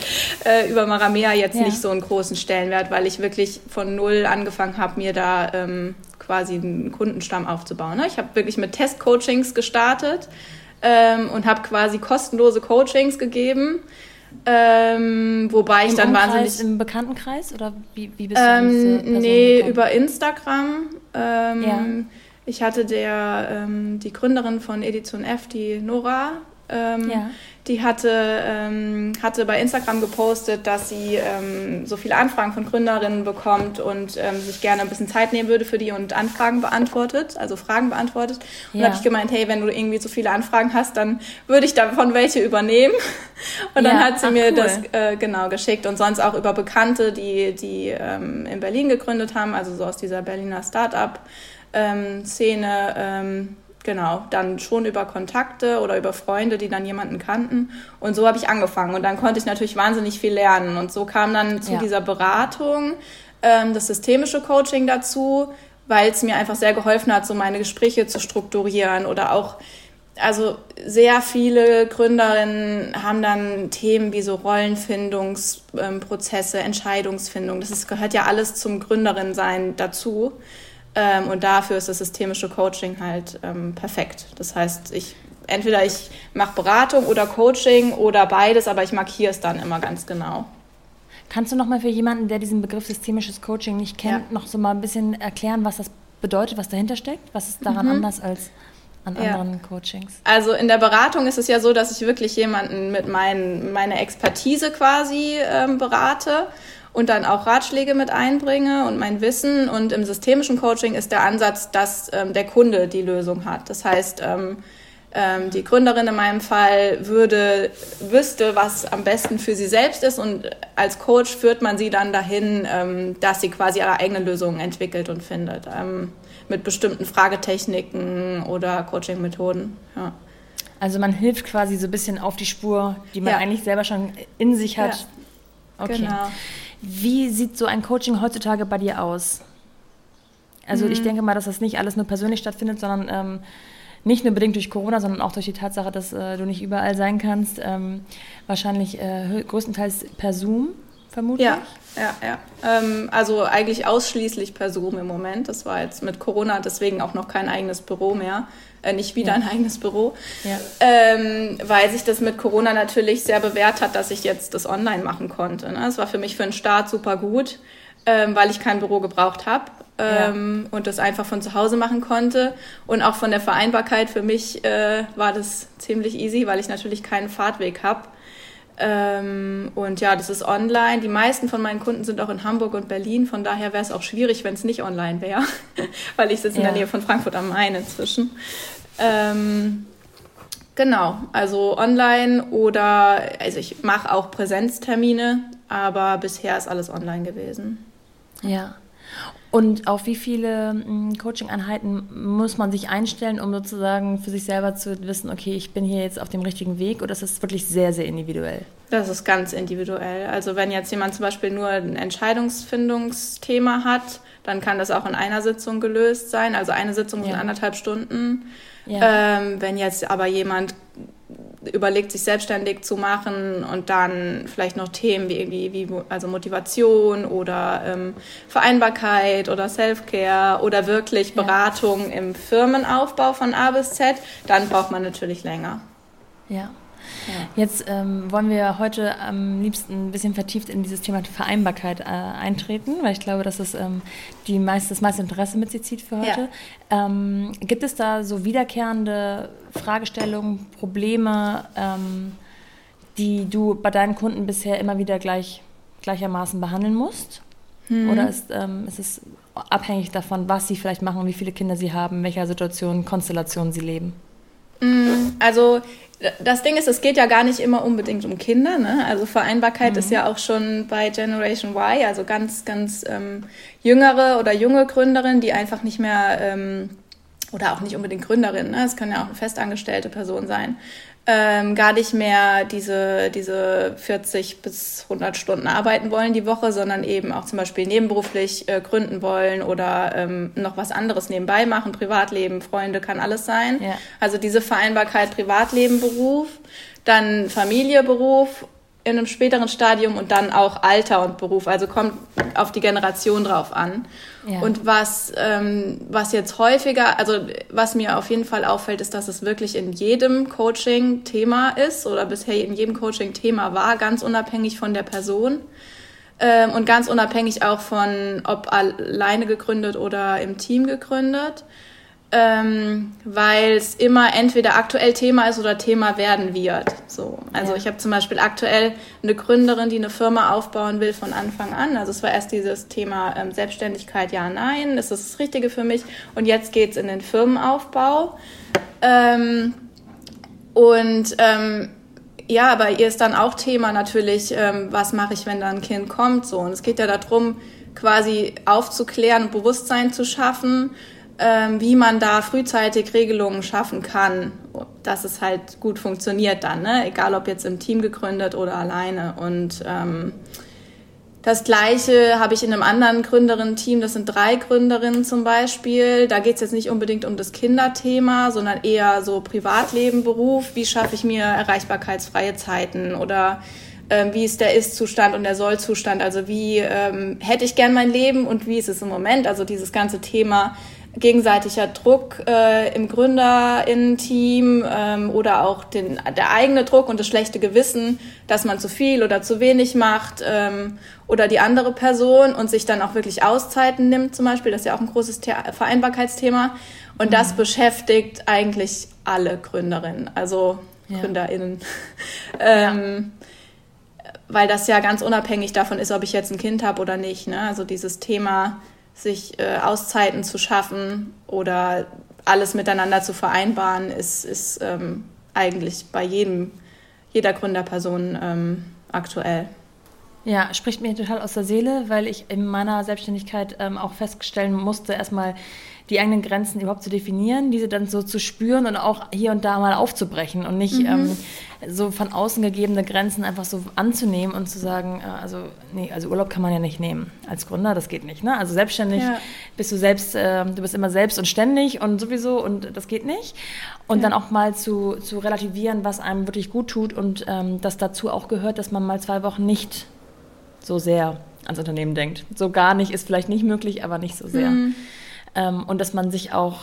S2: äh, über Maramea jetzt ja. nicht so einen großen Stellenwert, weil ich wirklich von null angefangen habe, mir da ähm, quasi einen Kundenstamm aufzubauen. Ne? Ich habe wirklich mit Testcoachings gestartet ähm, und habe quasi kostenlose Coachings gegeben. Ähm, wobei Im ich dann
S1: Umkreis,
S2: wahnsinnig.
S1: Im Bekanntenkreis oder wie, wie bist
S2: du ähm, Nee, gekommen? über Instagram. Ähm, ja ich hatte der, ähm, die Gründerin von Edition F, die Nora, ähm, ja. die hatte, ähm, hatte bei Instagram gepostet, dass sie ähm, so viele Anfragen von Gründerinnen bekommt und ähm, sich gerne ein bisschen Zeit nehmen würde für die und Anfragen beantwortet, also Fragen beantwortet. Und ja. habe ich gemeint, hey, wenn du irgendwie so viele Anfragen hast, dann würde ich davon welche übernehmen. Und dann ja. hat sie Ach, mir cool. das äh, genau geschickt und sonst auch über Bekannte, die, die ähm, in Berlin gegründet haben, also so aus dieser Berliner Start-up ähm, ähm, genau, dann schon über Kontakte oder über Freunde, die dann jemanden kannten. Und so habe ich angefangen. Und dann konnte ich natürlich wahnsinnig viel lernen. Und so kam dann zu ja. dieser Beratung ähm, das systemische Coaching dazu, weil es mir einfach sehr geholfen hat, so meine Gespräche zu strukturieren oder auch also sehr viele Gründerinnen haben dann Themen wie so Rollenfindungsprozesse, Entscheidungsfindung. Das ist, gehört ja alles zum Gründerin-Sein dazu. Ähm, und dafür ist das systemische Coaching halt ähm, perfekt. Das heißt, ich entweder ich mache Beratung oder Coaching oder beides, aber ich markiere es dann immer ganz genau.
S1: Kannst du noch mal für jemanden, der diesen Begriff systemisches Coaching nicht kennt, ja. noch so mal ein bisschen erklären, was das bedeutet, was dahinter steckt? Was ist daran mhm. anders als an anderen ja. Coachings?
S2: Also in der Beratung ist es ja so, dass ich wirklich jemanden mit mein, meiner Expertise quasi ähm, berate und dann auch Ratschläge mit einbringe und mein Wissen. Und im systemischen Coaching ist der Ansatz, dass ähm, der Kunde die Lösung hat. Das heißt, ähm, ähm, die Gründerin in meinem Fall würde, wüsste, was am besten für sie selbst ist und als Coach führt man sie dann dahin, ähm, dass sie quasi ihre eigenen Lösungen entwickelt und findet. Ähm, mit bestimmten Fragetechniken oder Coaching-Methoden. Ja.
S1: Also man hilft quasi so ein bisschen auf die Spur, die man ja. eigentlich selber schon in sich hat. Ja. Okay. Genau. Wie sieht so ein Coaching heutzutage bei dir aus? Also mhm. ich denke mal, dass das nicht alles nur persönlich stattfindet, sondern ähm, nicht nur bedingt durch Corona, sondern auch durch die Tatsache, dass äh, du nicht überall sein kannst. Ähm, wahrscheinlich äh, größtenteils per Zoom, vermutlich.
S2: Ja, ja, ja. Ähm, also eigentlich ausschließlich per Zoom im Moment. Das war jetzt mit Corona deswegen auch noch kein eigenes Büro mehr äh, nicht wieder ja. ein eigenes Büro, ja. ähm, weil sich das mit Corona natürlich sehr bewährt hat, dass ich jetzt das online machen konnte. Ne? Das war für mich für den Start super gut. ähm, weil ich kein Büro gebraucht habe ähm, ja. und das einfach von zu Hause machen konnte. Und auch von der Vereinbarkeit für mich äh, war das ziemlich easy, weil ich natürlich keinen Fahrtweg habe. Ähm, und ja, das ist online. Die meisten von meinen Kunden sind auch in Hamburg und Berlin. Von daher wäre es auch schwierig, wenn es nicht online wäre, weil ich sitze in ja. der Nähe von Frankfurt am Main inzwischen. Ähm, genau, also online oder, also ich mache auch Präsenztermine, aber bisher ist alles online gewesen.
S1: Ja. Und auf wie viele hm, Coaching-Einheiten muss man sich einstellen, um sozusagen für sich selber zu wissen, okay, ich bin hier jetzt auf dem richtigen Weg oder ist es wirklich sehr, sehr individuell?
S2: Das ist ganz individuell. Also wenn jetzt jemand zum Beispiel nur ein Entscheidungsfindungsthema hat, dann kann das auch in einer Sitzung gelöst sein. Also eine Sitzung ja. sind anderthalb Stunden. Ja. Ähm, wenn jetzt aber jemand überlegt, sich selbstständig zu machen und dann vielleicht noch Themen wie irgendwie wie also Motivation oder ähm, Vereinbarkeit oder Self-Care oder wirklich Beratung ja. im Firmenaufbau von A bis Z, dann braucht man natürlich länger.
S1: Ja. Ja. Jetzt ähm, wollen wir heute am liebsten ein bisschen vertieft in dieses Thema Vereinbarkeit äh, eintreten, weil ich glaube, dass es ähm, die meist, das meiste Interesse mit sich zieht für heute. Ja. Ähm, gibt es da so wiederkehrende Fragestellungen, Probleme, ähm, die du bei deinen Kunden bisher immer wieder gleich, gleichermaßen behandeln musst? Hm. Oder ist, ähm, ist es abhängig davon, was sie vielleicht machen, wie viele Kinder sie haben, in welcher Situation, Konstellation sie leben?
S2: Mm, also das Ding ist, es geht ja gar nicht immer unbedingt um Kinder. Ne? Also Vereinbarkeit mhm. ist ja auch schon bei Generation Y, also ganz, ganz ähm, jüngere oder junge Gründerinnen, die einfach nicht mehr, ähm, oder auch nicht unbedingt Gründerin, ne? es kann ja auch eine festangestellte Person sein, ähm, gar nicht mehr diese, diese 40 bis 100 Stunden arbeiten wollen die Woche, sondern eben auch zum Beispiel nebenberuflich äh, gründen wollen oder ähm, noch was anderes nebenbei machen, Privatleben, Freunde, kann alles sein. Ja. Also diese Vereinbarkeit Privatleben, Beruf, dann Familie, Beruf in einem späteren Stadium und dann auch Alter und Beruf. Also kommt auf die Generation drauf an. Ja. Und was, ähm, was jetzt häufiger, also was mir auf jeden Fall auffällt, ist, dass es wirklich in jedem Coaching Thema ist oder bisher in jedem Coaching Thema war, ganz unabhängig von der Person. Ähm, und ganz unabhängig auch von, ob alleine gegründet oder im Team gegründet ähm, weil es immer entweder aktuell Thema ist oder Thema werden wird. So, also ja. ich habe zum Beispiel aktuell eine Gründerin, die eine Firma aufbauen will von Anfang an. Also es war erst dieses Thema ähm, Selbstständigkeit, ja, nein, ist das das Richtige für mich? Und jetzt geht's in den Firmenaufbau. Ähm, und ähm, ja, bei ihr ist dann auch Thema natürlich, ähm, was mache ich, wenn da ein Kind kommt? So und es geht ja darum, quasi aufzuklären und Bewusstsein zu schaffen ähm, wie man da frühzeitig Regelungen schaffen kann, dass es halt gut funktioniert dann, ne? egal ob jetzt im Team gegründet oder alleine. Und ähm, das Gleiche habe ich in einem anderen Gründerinnen-Team, das sind drei Gründerinnen zum Beispiel. Da geht es jetzt nicht unbedingt um das Kinderthema, sondern eher so Privatleben, Beruf. Wie schaffe ich mir erreichbarkeitsfreie Zeiten oder ähm, wie ist der Ist-Zustand und der Soll-Zustand? Also wie ähm, hätte ich gern mein Leben und wie ist es im Moment? Also dieses ganze Thema gegenseitiger Druck äh, im Gründerinnen-Team ähm, oder auch den, der eigene Druck und das schlechte Gewissen, dass man zu viel oder zu wenig macht ähm, oder die andere Person und sich dann auch wirklich Auszeiten nimmt zum Beispiel. Das ist ja auch ein großes The Vereinbarkeitsthema. Und das mhm. beschäftigt eigentlich alle Gründerinnen, also ja. GründerInnen. ähm, ja. Weil das ja ganz unabhängig davon ist, ob ich jetzt ein Kind habe oder nicht. Ne? Also dieses Thema sich äh, Auszeiten zu schaffen oder alles miteinander zu vereinbaren, ist, ist ähm, eigentlich bei jedem, jeder Gründerperson ähm, aktuell.
S1: Ja, spricht mir total aus der Seele, weil ich in meiner Selbstständigkeit ähm, auch feststellen musste, erstmal, die eigenen Grenzen überhaupt zu definieren, diese dann so zu spüren und auch hier und da mal aufzubrechen und nicht mhm. ähm, so von außen gegebene Grenzen einfach so anzunehmen und zu sagen, äh, also nee, also Urlaub kann man ja nicht nehmen als Gründer, das geht nicht. Ne? Also selbstständig ja. bist du selbst, äh, du bist immer selbst und ständig und sowieso und das geht nicht. Und ja. dann auch mal zu, zu relativieren, was einem wirklich gut tut und ähm, dass dazu auch gehört, dass man mal zwei Wochen nicht so sehr ans Unternehmen denkt. So gar nicht ist vielleicht nicht möglich, aber nicht so sehr. Mhm. Ähm, und dass man sich auch,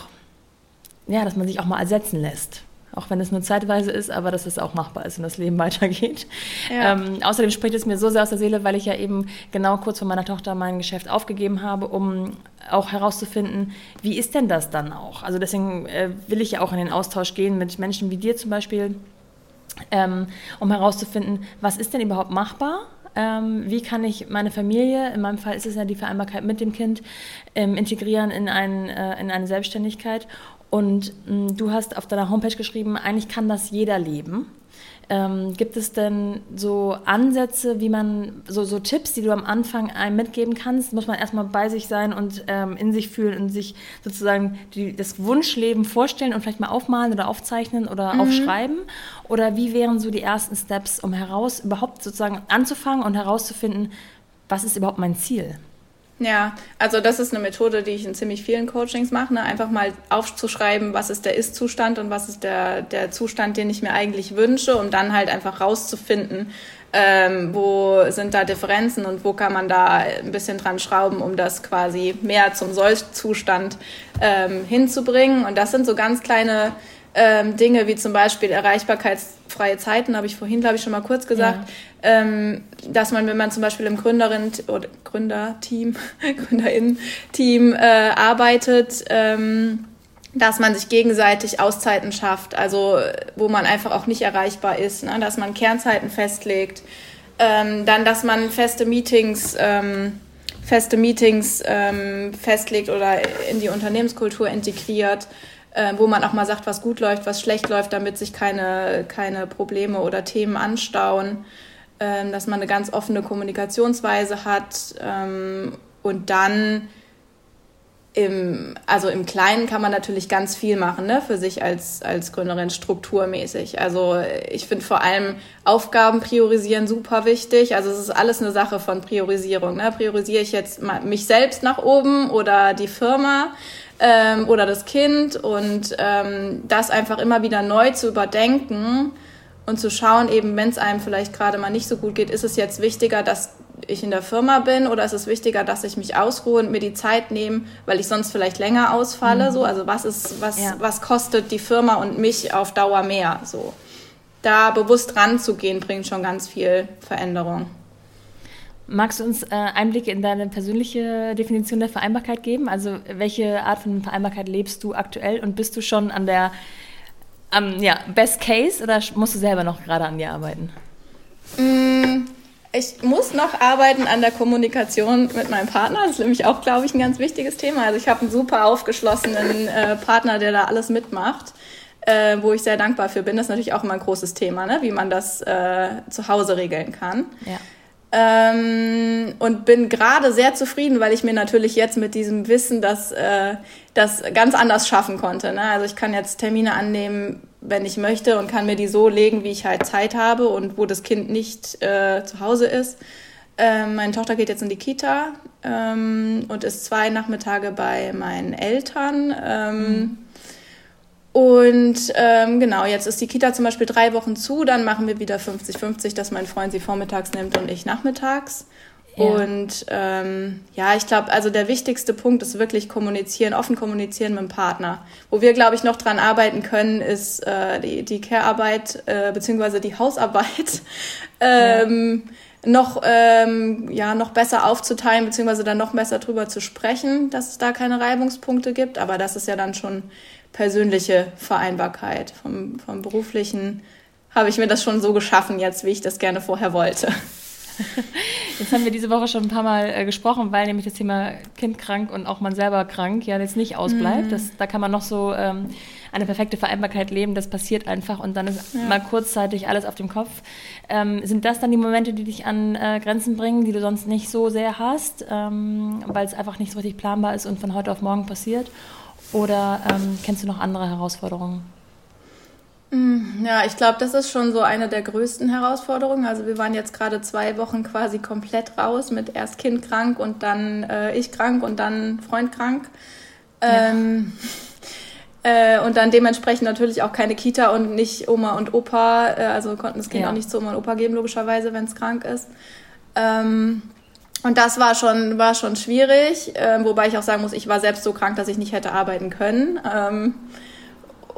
S1: ja, dass man sich auch mal ersetzen lässt. auch wenn es nur zeitweise ist, aber dass es auch machbar ist und das Leben weitergeht. Ja. Ähm, außerdem spricht es mir so sehr aus der Seele, weil ich ja eben genau kurz vor meiner Tochter mein Geschäft aufgegeben habe, um auch herauszufinden, wie ist denn das dann auch? Also deswegen äh, will ich ja auch in den Austausch gehen mit Menschen wie dir zum Beispiel, ähm, um herauszufinden, was ist denn überhaupt machbar? Ähm, wie kann ich meine Familie, in meinem Fall ist es ja die Vereinbarkeit mit dem Kind, ähm, integrieren in, ein, äh, in eine Selbstständigkeit. Und mh, du hast auf deiner Homepage geschrieben, eigentlich kann das jeder leben. Ähm, gibt es denn so Ansätze, wie man, so, so Tipps, die du am Anfang einem mitgeben kannst? Muss man erstmal bei sich sein und ähm, in sich fühlen und sich sozusagen die, das Wunschleben vorstellen und vielleicht mal aufmalen oder aufzeichnen oder mhm. aufschreiben? Oder wie wären so die ersten Steps, um heraus überhaupt sozusagen anzufangen und herauszufinden, was ist überhaupt mein Ziel?
S2: Ja, also das ist eine Methode, die ich in ziemlich vielen Coachings mache. Ne? Einfach mal aufzuschreiben, was ist der Ist-Zustand und was ist der, der Zustand, den ich mir eigentlich wünsche, um dann halt einfach rauszufinden, ähm, wo sind da Differenzen und wo kann man da ein bisschen dran schrauben, um das quasi mehr zum Sollzustand ähm, hinzubringen. Und das sind so ganz kleine ähm, Dinge wie zum Beispiel erreichbarkeitsfreie Zeiten, habe ich vorhin, glaube ich, schon mal kurz gesagt, ja. ähm, dass man, wenn man zum Beispiel im Gründerin oder Gründerteam, Gründerinnen-Team äh, arbeitet, ähm, dass man sich gegenseitig Auszeiten schafft, also wo man einfach auch nicht erreichbar ist, ne? dass man Kernzeiten festlegt, ähm, dann, dass man feste Meetings ähm, feste Meetings ähm, festlegt oder in die Unternehmenskultur integriert äh, wo man auch mal sagt, was gut läuft, was schlecht läuft, damit sich keine, keine Probleme oder Themen anstauen, ähm, dass man eine ganz offene Kommunikationsweise hat ähm, und dann im, also im Kleinen kann man natürlich ganz viel machen, ne, für sich als, als Gründerin strukturmäßig. Also ich finde vor allem Aufgaben priorisieren super wichtig. Also es ist alles eine Sache von Priorisierung. Ne? Priorisiere ich jetzt mich selbst nach oben oder die Firma? Ähm, oder das Kind und ähm, das einfach immer wieder neu zu überdenken und zu schauen, eben wenn es einem vielleicht gerade mal nicht so gut geht, ist es jetzt wichtiger, dass ich in der Firma bin oder ist es wichtiger, dass ich mich ausruhe und mir die Zeit nehme, weil ich sonst vielleicht länger ausfalle? Mhm. So, also was ist, was, ja. was kostet die Firma und mich auf Dauer mehr? So, da bewusst ranzugehen, bringt schon ganz viel Veränderung.
S1: Magst du uns äh, Einblicke in deine persönliche Definition der Vereinbarkeit geben? Also welche Art von Vereinbarkeit lebst du aktuell und bist du schon an der um, ja, Best Case oder musst du selber noch gerade an dir arbeiten?
S2: Mm, ich muss noch arbeiten an der Kommunikation mit meinem Partner. Das ist nämlich auch, glaube ich, ein ganz wichtiges Thema. Also ich habe einen super aufgeschlossenen äh, Partner, der da alles mitmacht. Äh, wo ich sehr dankbar für bin. Das ist natürlich auch immer ein großes Thema, ne? wie man das äh, zu Hause regeln kann. Ja. Ähm, und bin gerade sehr zufrieden, weil ich mir natürlich jetzt mit diesem Wissen das, äh, das ganz anders schaffen konnte. Ne? Also ich kann jetzt Termine annehmen, wenn ich möchte und kann mir die so legen, wie ich halt Zeit habe und wo das Kind nicht äh, zu Hause ist. Ähm, meine Tochter geht jetzt in die Kita ähm, und ist zwei Nachmittage bei meinen Eltern. Ähm, mhm. Und ähm, genau, jetzt ist die Kita zum Beispiel drei Wochen zu, dann machen wir wieder 50-50, dass mein Freund sie vormittags nimmt und ich nachmittags. Ja. Und ähm, ja, ich glaube, also der wichtigste Punkt ist wirklich kommunizieren, offen kommunizieren mit dem Partner. Wo wir, glaube ich, noch dran arbeiten können, ist äh, die, die Care-Arbeit äh, beziehungsweise die Hausarbeit ähm, ja. noch, ähm, ja, noch besser aufzuteilen, beziehungsweise dann noch besser drüber zu sprechen, dass es da keine Reibungspunkte gibt. Aber das ist ja dann schon persönliche Vereinbarkeit. Vom, vom beruflichen habe ich mir das schon so geschaffen jetzt, wie ich das gerne vorher wollte.
S1: Jetzt haben wir diese Woche schon ein paar Mal äh, gesprochen, weil nämlich das Thema Kind krank und auch man selber krank ja jetzt nicht ausbleibt. Mhm. Das, da kann man noch so ähm, eine perfekte Vereinbarkeit leben, das passiert einfach und dann ist ja. mal kurzzeitig alles auf dem Kopf. Ähm, sind das dann die Momente, die dich an äh, Grenzen bringen, die du sonst nicht so sehr hast, ähm, weil es einfach nicht so richtig planbar ist und von heute auf morgen passiert? Oder ähm, kennst du noch andere Herausforderungen?
S2: Mm, ja, ich glaube, das ist schon so eine der größten Herausforderungen. Also wir waren jetzt gerade zwei Wochen quasi komplett raus mit erst Kind krank und dann äh, ich krank und dann Freund krank. Ähm, ja. äh, und dann dementsprechend natürlich auch keine Kita und nicht Oma und Opa. Äh, also konnten das Kind ja. auch nicht zu Oma und Opa geben, logischerweise, wenn es krank ist. Ähm, und das war schon, war schon schwierig, äh, wobei ich auch sagen muss, ich war selbst so krank, dass ich nicht hätte arbeiten können. Ähm,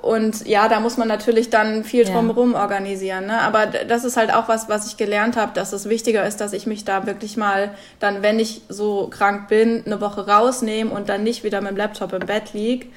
S2: und ja, da muss man natürlich dann viel drumherum ja. organisieren. Ne? Aber das ist halt auch was, was ich gelernt habe, dass es wichtiger ist, dass ich mich da wirklich mal dann, wenn ich so krank bin, eine Woche rausnehme und dann nicht wieder mit dem Laptop im Bett liege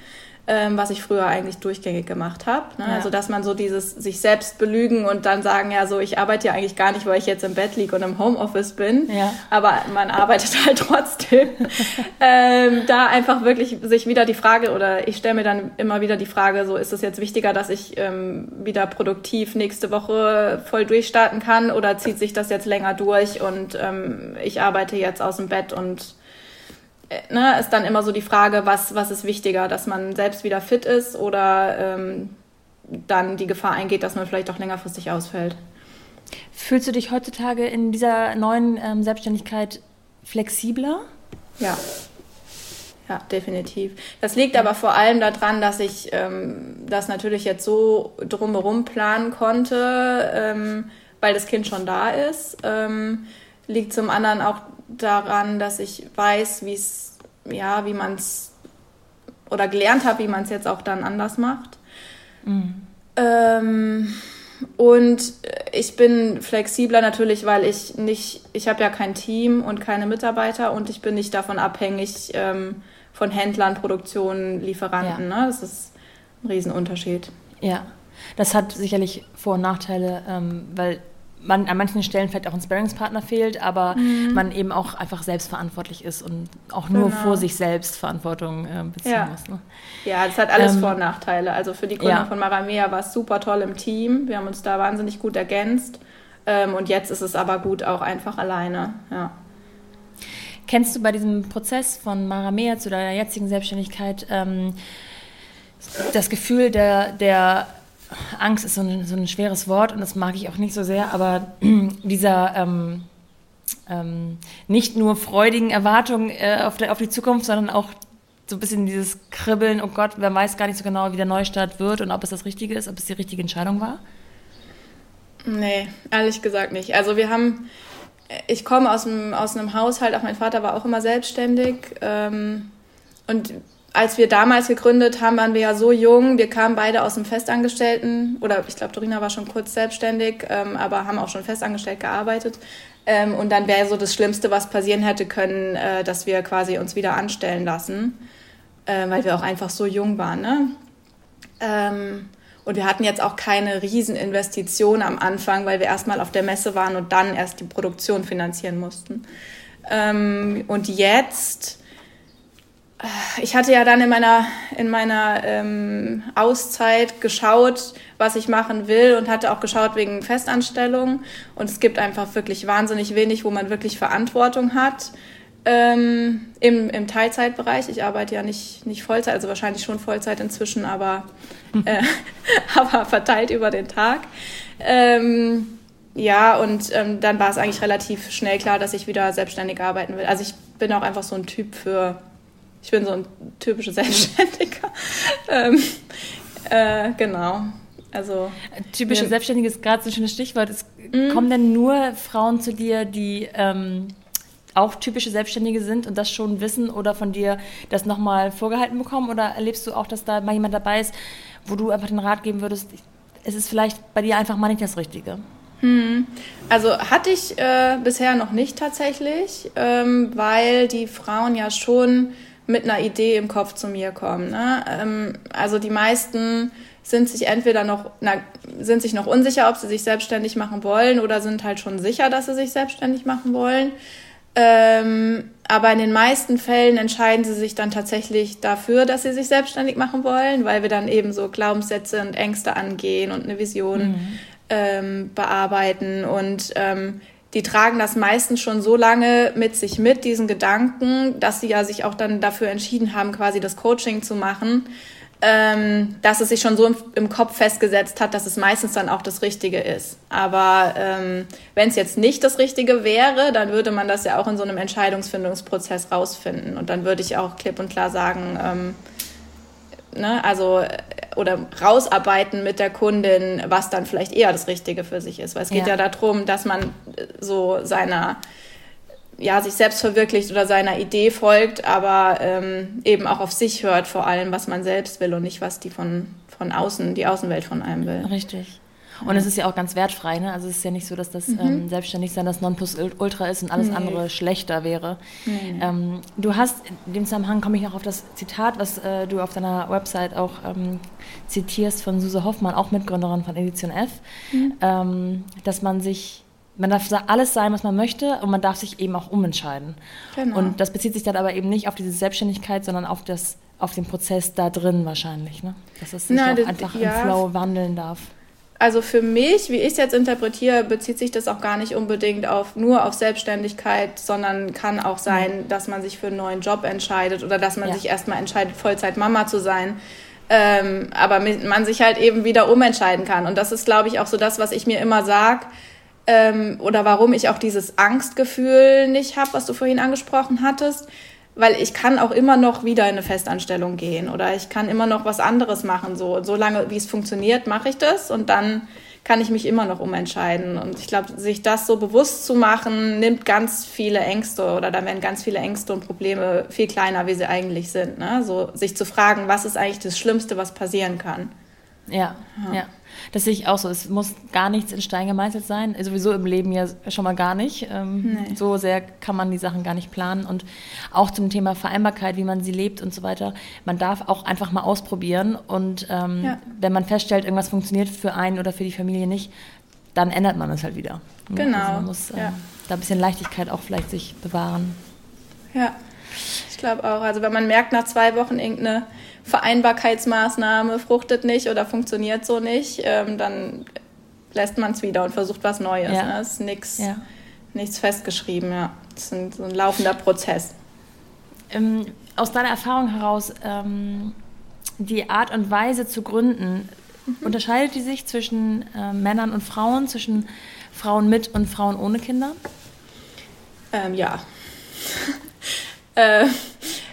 S2: ähm, was ich früher eigentlich durchgängig gemacht habe. Ne? Ja. Also dass man so dieses sich selbst belügen und dann sagen, ja, so ich arbeite ja eigentlich gar nicht, weil ich jetzt im Bett liege und im Homeoffice bin, ja. aber man arbeitet halt trotzdem. ähm, da einfach wirklich sich wieder die Frage oder ich stelle mir dann immer wieder die Frage, so ist es jetzt wichtiger, dass ich ähm, wieder produktiv nächste Woche voll durchstarten kann oder zieht sich das jetzt länger durch und ähm, ich arbeite jetzt aus dem Bett und ne, ist dann immer so die Frage, was, was ist wichtiger, dass man selbst wieder fit ist oder ähm, dann die Gefahr eingeht, dass man vielleicht auch längerfristig ausfällt.
S1: Fühlst du dich heutzutage in dieser neuen ähm, Selbstständigkeit flexibler?
S2: Ja. Ja, definitiv. Das liegt aber vor allem daran, dass ich ähm, das natürlich jetzt so drumherum planen konnte, ähm, weil das Kind schon da ist. Ähm, liegt zum anderen auch daran, dass ich weiß, wie es, ja, wie man es oder gelernt habe, wie man es jetzt auch dann anders macht. Mhm. Ähm, und ich bin flexibler natürlich, weil ich nicht, ich habe ja kein Team und keine Mitarbeiter und ich bin nicht davon abhängig ähm, von Händlern, Produktionen, Lieferanten. Ja. Ne? Das ist ein Riesenunterschied.
S1: Ja, das hat sicherlich Vor- und Nachteile, ähm, weil man an manchen Stellen vielleicht auch ein Sparringspartner fehlt, aber mhm. man eben auch einfach selbstverantwortlich ist und auch nur genau. vor sich selbst Verantwortung äh, beziehen
S2: ja.
S1: muss. Ne?
S2: Ja, das hat alles ähm, Vor- und Nachteile. Also für die Kunden ja. von Maramea war es super toll im Team. Wir haben uns da wahnsinnig gut ergänzt. Ähm, und jetzt ist es aber gut auch einfach alleine. Ja.
S1: Kennst du bei diesem Prozess von Maramea zu deiner jetzigen Selbstständigkeit ähm, das Gefühl der, der Angst ist so ein, so ein schweres Wort und das mag ich auch nicht so sehr, aber dieser ähm, ähm, nicht nur freudigen Erwartungen äh, auf, auf die Zukunft, sondern auch so ein bisschen dieses Kribbeln, oh Gott, wer weiß gar nicht so genau, wie der Neustart wird und ob es das Richtige ist, ob es die richtige Entscheidung war?
S2: Nee, ehrlich gesagt nicht. Also wir haben, ich komme aus einem, aus einem Haushalt, auch mein Vater war auch immer selbstständig ähm, und als wir damals gegründet haben, waren wir ja so jung. Wir kamen beide aus dem Festangestellten oder ich glaube, Dorina war schon kurz selbstständig, ähm, aber haben auch schon festangestellt gearbeitet. Ähm, und dann wäre so das Schlimmste, was passieren hätte können, äh, dass wir quasi uns wieder anstellen lassen, äh, weil wir auch einfach so jung waren. Ne? Ähm, und wir hatten jetzt auch keine Rieseninvestition am Anfang, weil wir erstmal auf der Messe waren und dann erst die Produktion finanzieren mussten. Ähm, und jetzt ich hatte ja dann in meiner, in meiner ähm, Auszeit geschaut, was ich machen will und hatte auch geschaut wegen Festanstellung. Und es gibt einfach wirklich wahnsinnig wenig, wo man wirklich Verantwortung hat ähm, im, im Teilzeitbereich. Ich arbeite ja nicht, nicht Vollzeit, also wahrscheinlich schon Vollzeit inzwischen, aber, äh, aber verteilt über den Tag. Ähm, ja, und ähm, dann war es eigentlich relativ schnell klar, dass ich wieder selbstständig arbeiten will. Also ich bin auch einfach so ein Typ für ich bin so ein typischer Selbstständiger. ähm, äh, genau. Also,
S1: Typische ja. Selbstständige ist gerade so ein schönes Stichwort. Es mhm. Kommen denn nur Frauen zu dir, die ähm, auch typische Selbstständige sind und das schon wissen oder von dir das nochmal vorgehalten bekommen? Oder erlebst du auch, dass da mal jemand dabei ist, wo du einfach den Rat geben würdest, es ist vielleicht bei dir einfach mal nicht das Richtige?
S2: Hm. Also hatte ich äh, bisher noch nicht tatsächlich, ähm, weil die Frauen ja schon mit einer Idee im Kopf zu mir kommen. Ne? Ähm, also die meisten sind sich entweder noch, na, sind sich noch unsicher, ob sie sich selbstständig machen wollen oder sind halt schon sicher, dass sie sich selbstständig machen wollen. Ähm, aber in den meisten Fällen entscheiden sie sich dann tatsächlich dafür, dass sie sich selbstständig machen wollen, weil wir dann eben so Glaubenssätze und Ängste angehen und eine Vision mhm. ähm, bearbeiten. Und ähm, die tragen das meistens schon so lange mit sich mit, diesen Gedanken, dass sie ja sich auch dann dafür entschieden haben, quasi das Coaching zu machen, ähm, dass es sich schon so im, im, Kopf festgesetzt hat, dass es meistens dann auch das Richtige ist. Aber ähm, wenn es jetzt nicht das Richtige wäre, dann würde man das ja auch in so einem Entscheidungsfindungsprozess rausfinden. Und dann würde ich auch klipp und klar sagen, ähm, ne, also oder rausarbeiten mit der Kundin, was dann vielleicht eher das Richtige für sich ist. Weil es geht ja, ja darum, dass man so seiner ja, sich selbst verwirklicht oder seiner Idee folgt, aber ähm, eben auch auf sich hört, vor allem, was man selbst will und nicht, was die von, von außen, die Außenwelt von einem will.
S1: Richtig. Und es ist ja auch ganz wertfrei, ne? Also es ist ja nicht so, dass das mhm. ähm, Selbstständigsein das Nonplusultra ist und alles nee. andere schlechter wäre. Nee. Ähm, du hast, in dem Zusammenhang komme ich noch auf das Zitat, was äh, du auf deiner Website auch ähm, zitierst von Suse Hoffmann, auch Mitgründerin von Edition F, mhm. Ähm, dass man sich man darf alles sein, was man möchte und man darf sich eben auch umentscheiden. Genau. Und das bezieht sich dann aber eben nicht auf diese Selbstständigkeit, sondern auf das auf den Prozess da drin wahrscheinlich, ne? Dass es sich auch das, einfach ja. im Flow wandeln darf
S2: also für mich, wie ich es jetzt interpretiere, bezieht sich das auch gar nicht unbedingt auf nur auf Selbstständigkeit, sondern kann auch sein, dass man sich für einen neuen Job entscheidet oder dass man ja. sich erstmal entscheidet, Vollzeit Mama zu sein. Ähm, aber man sich halt eben wieder umentscheiden kann. Und das ist, glaube ich, auch so das, was ich mir immer sage. Ähm, oder warum ich auch dieses Angstgefühl nicht habe, was du vorhin angesprochen hattest weil ich kann auch immer noch wieder in eine Festanstellung gehen oder ich kann immer noch was anderes machen. So, so lange, wie es funktioniert, mache ich das und dann kann ich mich immer noch umentscheiden. Und ich glaube, sich das so bewusst zu machen, nimmt ganz viele Ängste oder da werden ganz viele Ängste und Probleme viel kleiner, wie sie eigentlich sind. Ne? So sich zu fragen, was ist eigentlich das Schlimmste, was passieren kann.
S1: Ja, ja. ja. Das sehe ich auch so. Es muss gar nichts in Stein gemeißelt sein. Sowieso im Leben ja schon mal gar nicht. Ähm, nee. So sehr kann man die Sachen gar nicht planen. Und auch zum Thema Vereinbarkeit, wie man sie lebt und so weiter. Man darf auch einfach mal ausprobieren. Und ähm, ja. wenn man feststellt, irgendwas funktioniert für einen oder für die Familie nicht, dann ändert man es halt wieder.
S2: Genau. Also
S1: man muss ähm, ja. da ein bisschen Leichtigkeit auch vielleicht sich bewahren.
S2: Ja, ich glaube auch. Also wenn man merkt nach zwei Wochen irgendeine Vereinbarkeitsmaßnahme fruchtet nicht oder funktioniert so nicht, ähm, dann lässt man es wieder und versucht was Neues. Ja. Ne? Das ist nix, ja. nichts festgeschrieben, ja. Das ist ein, so ein laufender Prozess.
S1: Ähm, aus deiner Erfahrung heraus, ähm, die Art und Weise zu gründen, mhm. unterscheidet die sich zwischen äh, Männern und Frauen, zwischen Frauen mit und Frauen ohne Kinder?
S2: Ähm, ja. äh,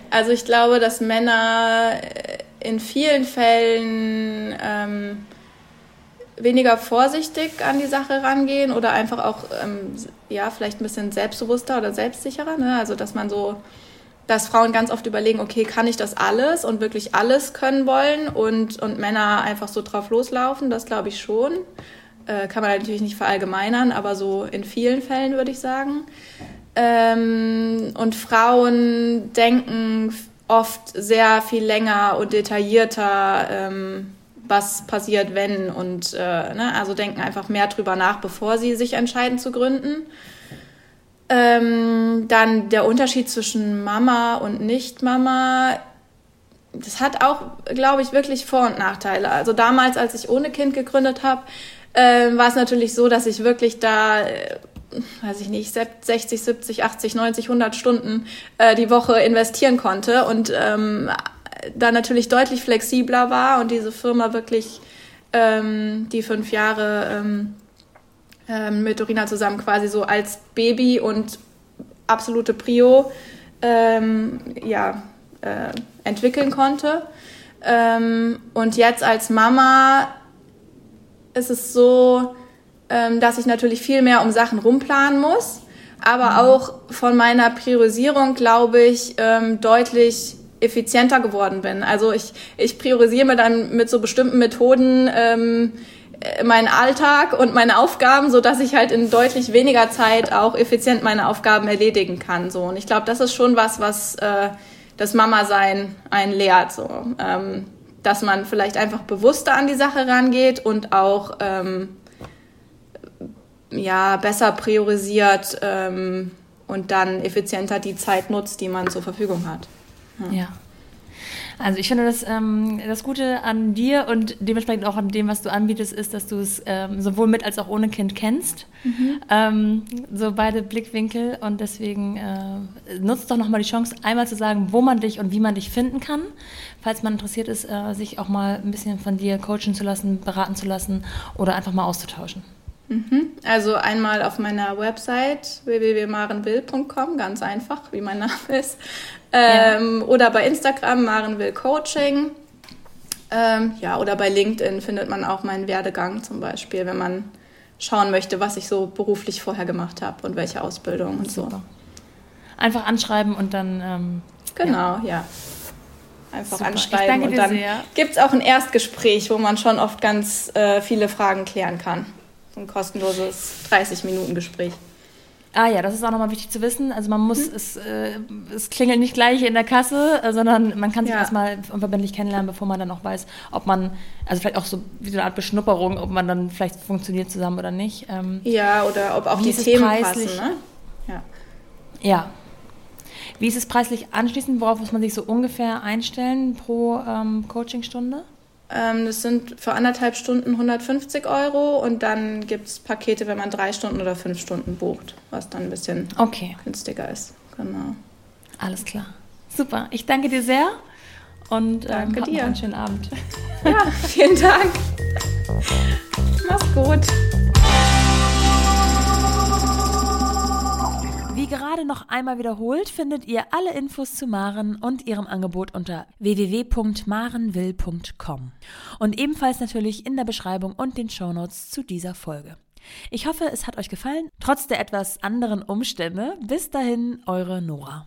S2: also ich glaube, dass Männer äh, in vielen Fällen ähm, weniger vorsichtig an die Sache rangehen oder einfach auch ähm, ja vielleicht ein bisschen selbstbewusster oder selbstsicherer. Ne? Also dass man so, dass Frauen ganz oft überlegen, okay, kann ich das alles und wirklich alles können wollen und und Männer einfach so drauf loslaufen. Das glaube ich schon. Äh, kann man natürlich nicht verallgemeinern, aber so in vielen Fällen würde ich sagen. Ähm, und Frauen denken oft sehr viel länger und detaillierter, ähm, was passiert, wenn und äh, ne, also denken einfach mehr drüber nach, bevor sie sich entscheiden zu gründen. Ähm, dann der Unterschied zwischen Mama und Nicht-Mama, das hat auch, glaube ich, wirklich Vor- und Nachteile. Also damals, als ich ohne Kind gegründet habe, äh, war es natürlich so, dass ich wirklich da äh, weiß ich nicht, 60, 70, 80, 90, 100 Stunden äh, die Woche investieren konnte und ähm, da natürlich deutlich flexibler war und diese Firma wirklich ähm, die fünf Jahre ähm, ähm, mit Dorina zusammen quasi so als Baby und absolute Prio ähm, ja, äh, entwickeln konnte. Ähm, und jetzt als Mama ist es so, ähm, dass ich natürlich viel mehr um Sachen rumplanen muss, aber mhm. auch von meiner Priorisierung, glaube ich, ähm, deutlich effizienter geworden bin. Also ich, ich priorisiere mir dann mit so bestimmten Methoden ähm, meinen Alltag und meine Aufgaben, so dass ich halt in deutlich weniger Zeit auch effizient meine Aufgaben erledigen kann. So und ich glaube, das ist schon was, was äh, das Mama-Sein einen lehrt. So, ähm, dass man vielleicht einfach bewusster an die Sache rangeht und auch ähm, ja, besser priorisiert ähm, und dann effizienter die Zeit nutzt, die man zur Verfügung hat.
S1: ja. ja. Also ich finde, das, ähm, das Gute an dir und dementsprechend auch an dem, was du anbietest, ist, dass du es ähm, sowohl mit als auch ohne Kind kennst. Mhm. Ähm, so beide Blickwinkel. Und deswegen äh, nutzt doch nochmal die Chance, einmal zu sagen, wo man dich und wie man dich finden kann. Falls man interessiert ist, äh, sich auch mal ein bisschen von dir coachen zu lassen, beraten zu lassen oder einfach mal auszutauschen.
S2: Mhm. Also einmal auf meiner Website www.marenwill.com, ganz einfach, wie mein Name ist. Ähm, ja. Oder bei Instagram Marenwill Coaching. Ähm, ja, oder bei LinkedIn findet man auch meinen Werdegang zum Beispiel, wenn man schauen möchte, was ich so beruflich vorher gemacht habe und welche Ausbildung und so.
S1: Einfach anschreiben und dann. Ähm,
S2: genau, ja. ja. Einfach Super. anschreiben und dann gibt es auch ein Erstgespräch, wo man schon oft ganz äh, viele Fragen klären kann. Ein kostenloses 30-Minuten-Gespräch.
S1: Ah ja, das ist auch nochmal wichtig zu wissen. Also man muss, hm. es, äh, es klingelt nicht gleich in der Kasse, äh, sondern man kann sich ja. erstmal unverbindlich kennenlernen, bevor man dann auch weiß, ob man, also vielleicht auch so wie so eine Art Beschnupperung, ob man dann vielleicht funktioniert zusammen oder nicht.
S2: Ähm, ja, oder ob auch die Themen preislich? passen, ne?
S1: Ja. Ja. Wie ist es preislich anschließend? Worauf muss man sich so ungefähr einstellen pro ähm, Coachingstunde?
S2: Ähm, das sind für anderthalb Stunden 150 Euro und dann gibt es Pakete, wenn man drei Stunden oder fünf Stunden bucht, was dann ein bisschen okay. günstiger ist. Genau.
S1: Alles klar. Super. Ich danke dir sehr und ähm, danke dir. einen schönen Abend.
S2: Ja, vielen Dank. Mach's gut.
S1: Wie gerade noch einmal wiederholt, findet ihr alle Infos zu Maren und ihrem Angebot unter www.marenwill.com und ebenfalls natürlich in der Beschreibung und den Shownotes zu dieser Folge. Ich hoffe, es hat euch gefallen, trotz der etwas anderen Umstände. Bis dahin, eure Nora.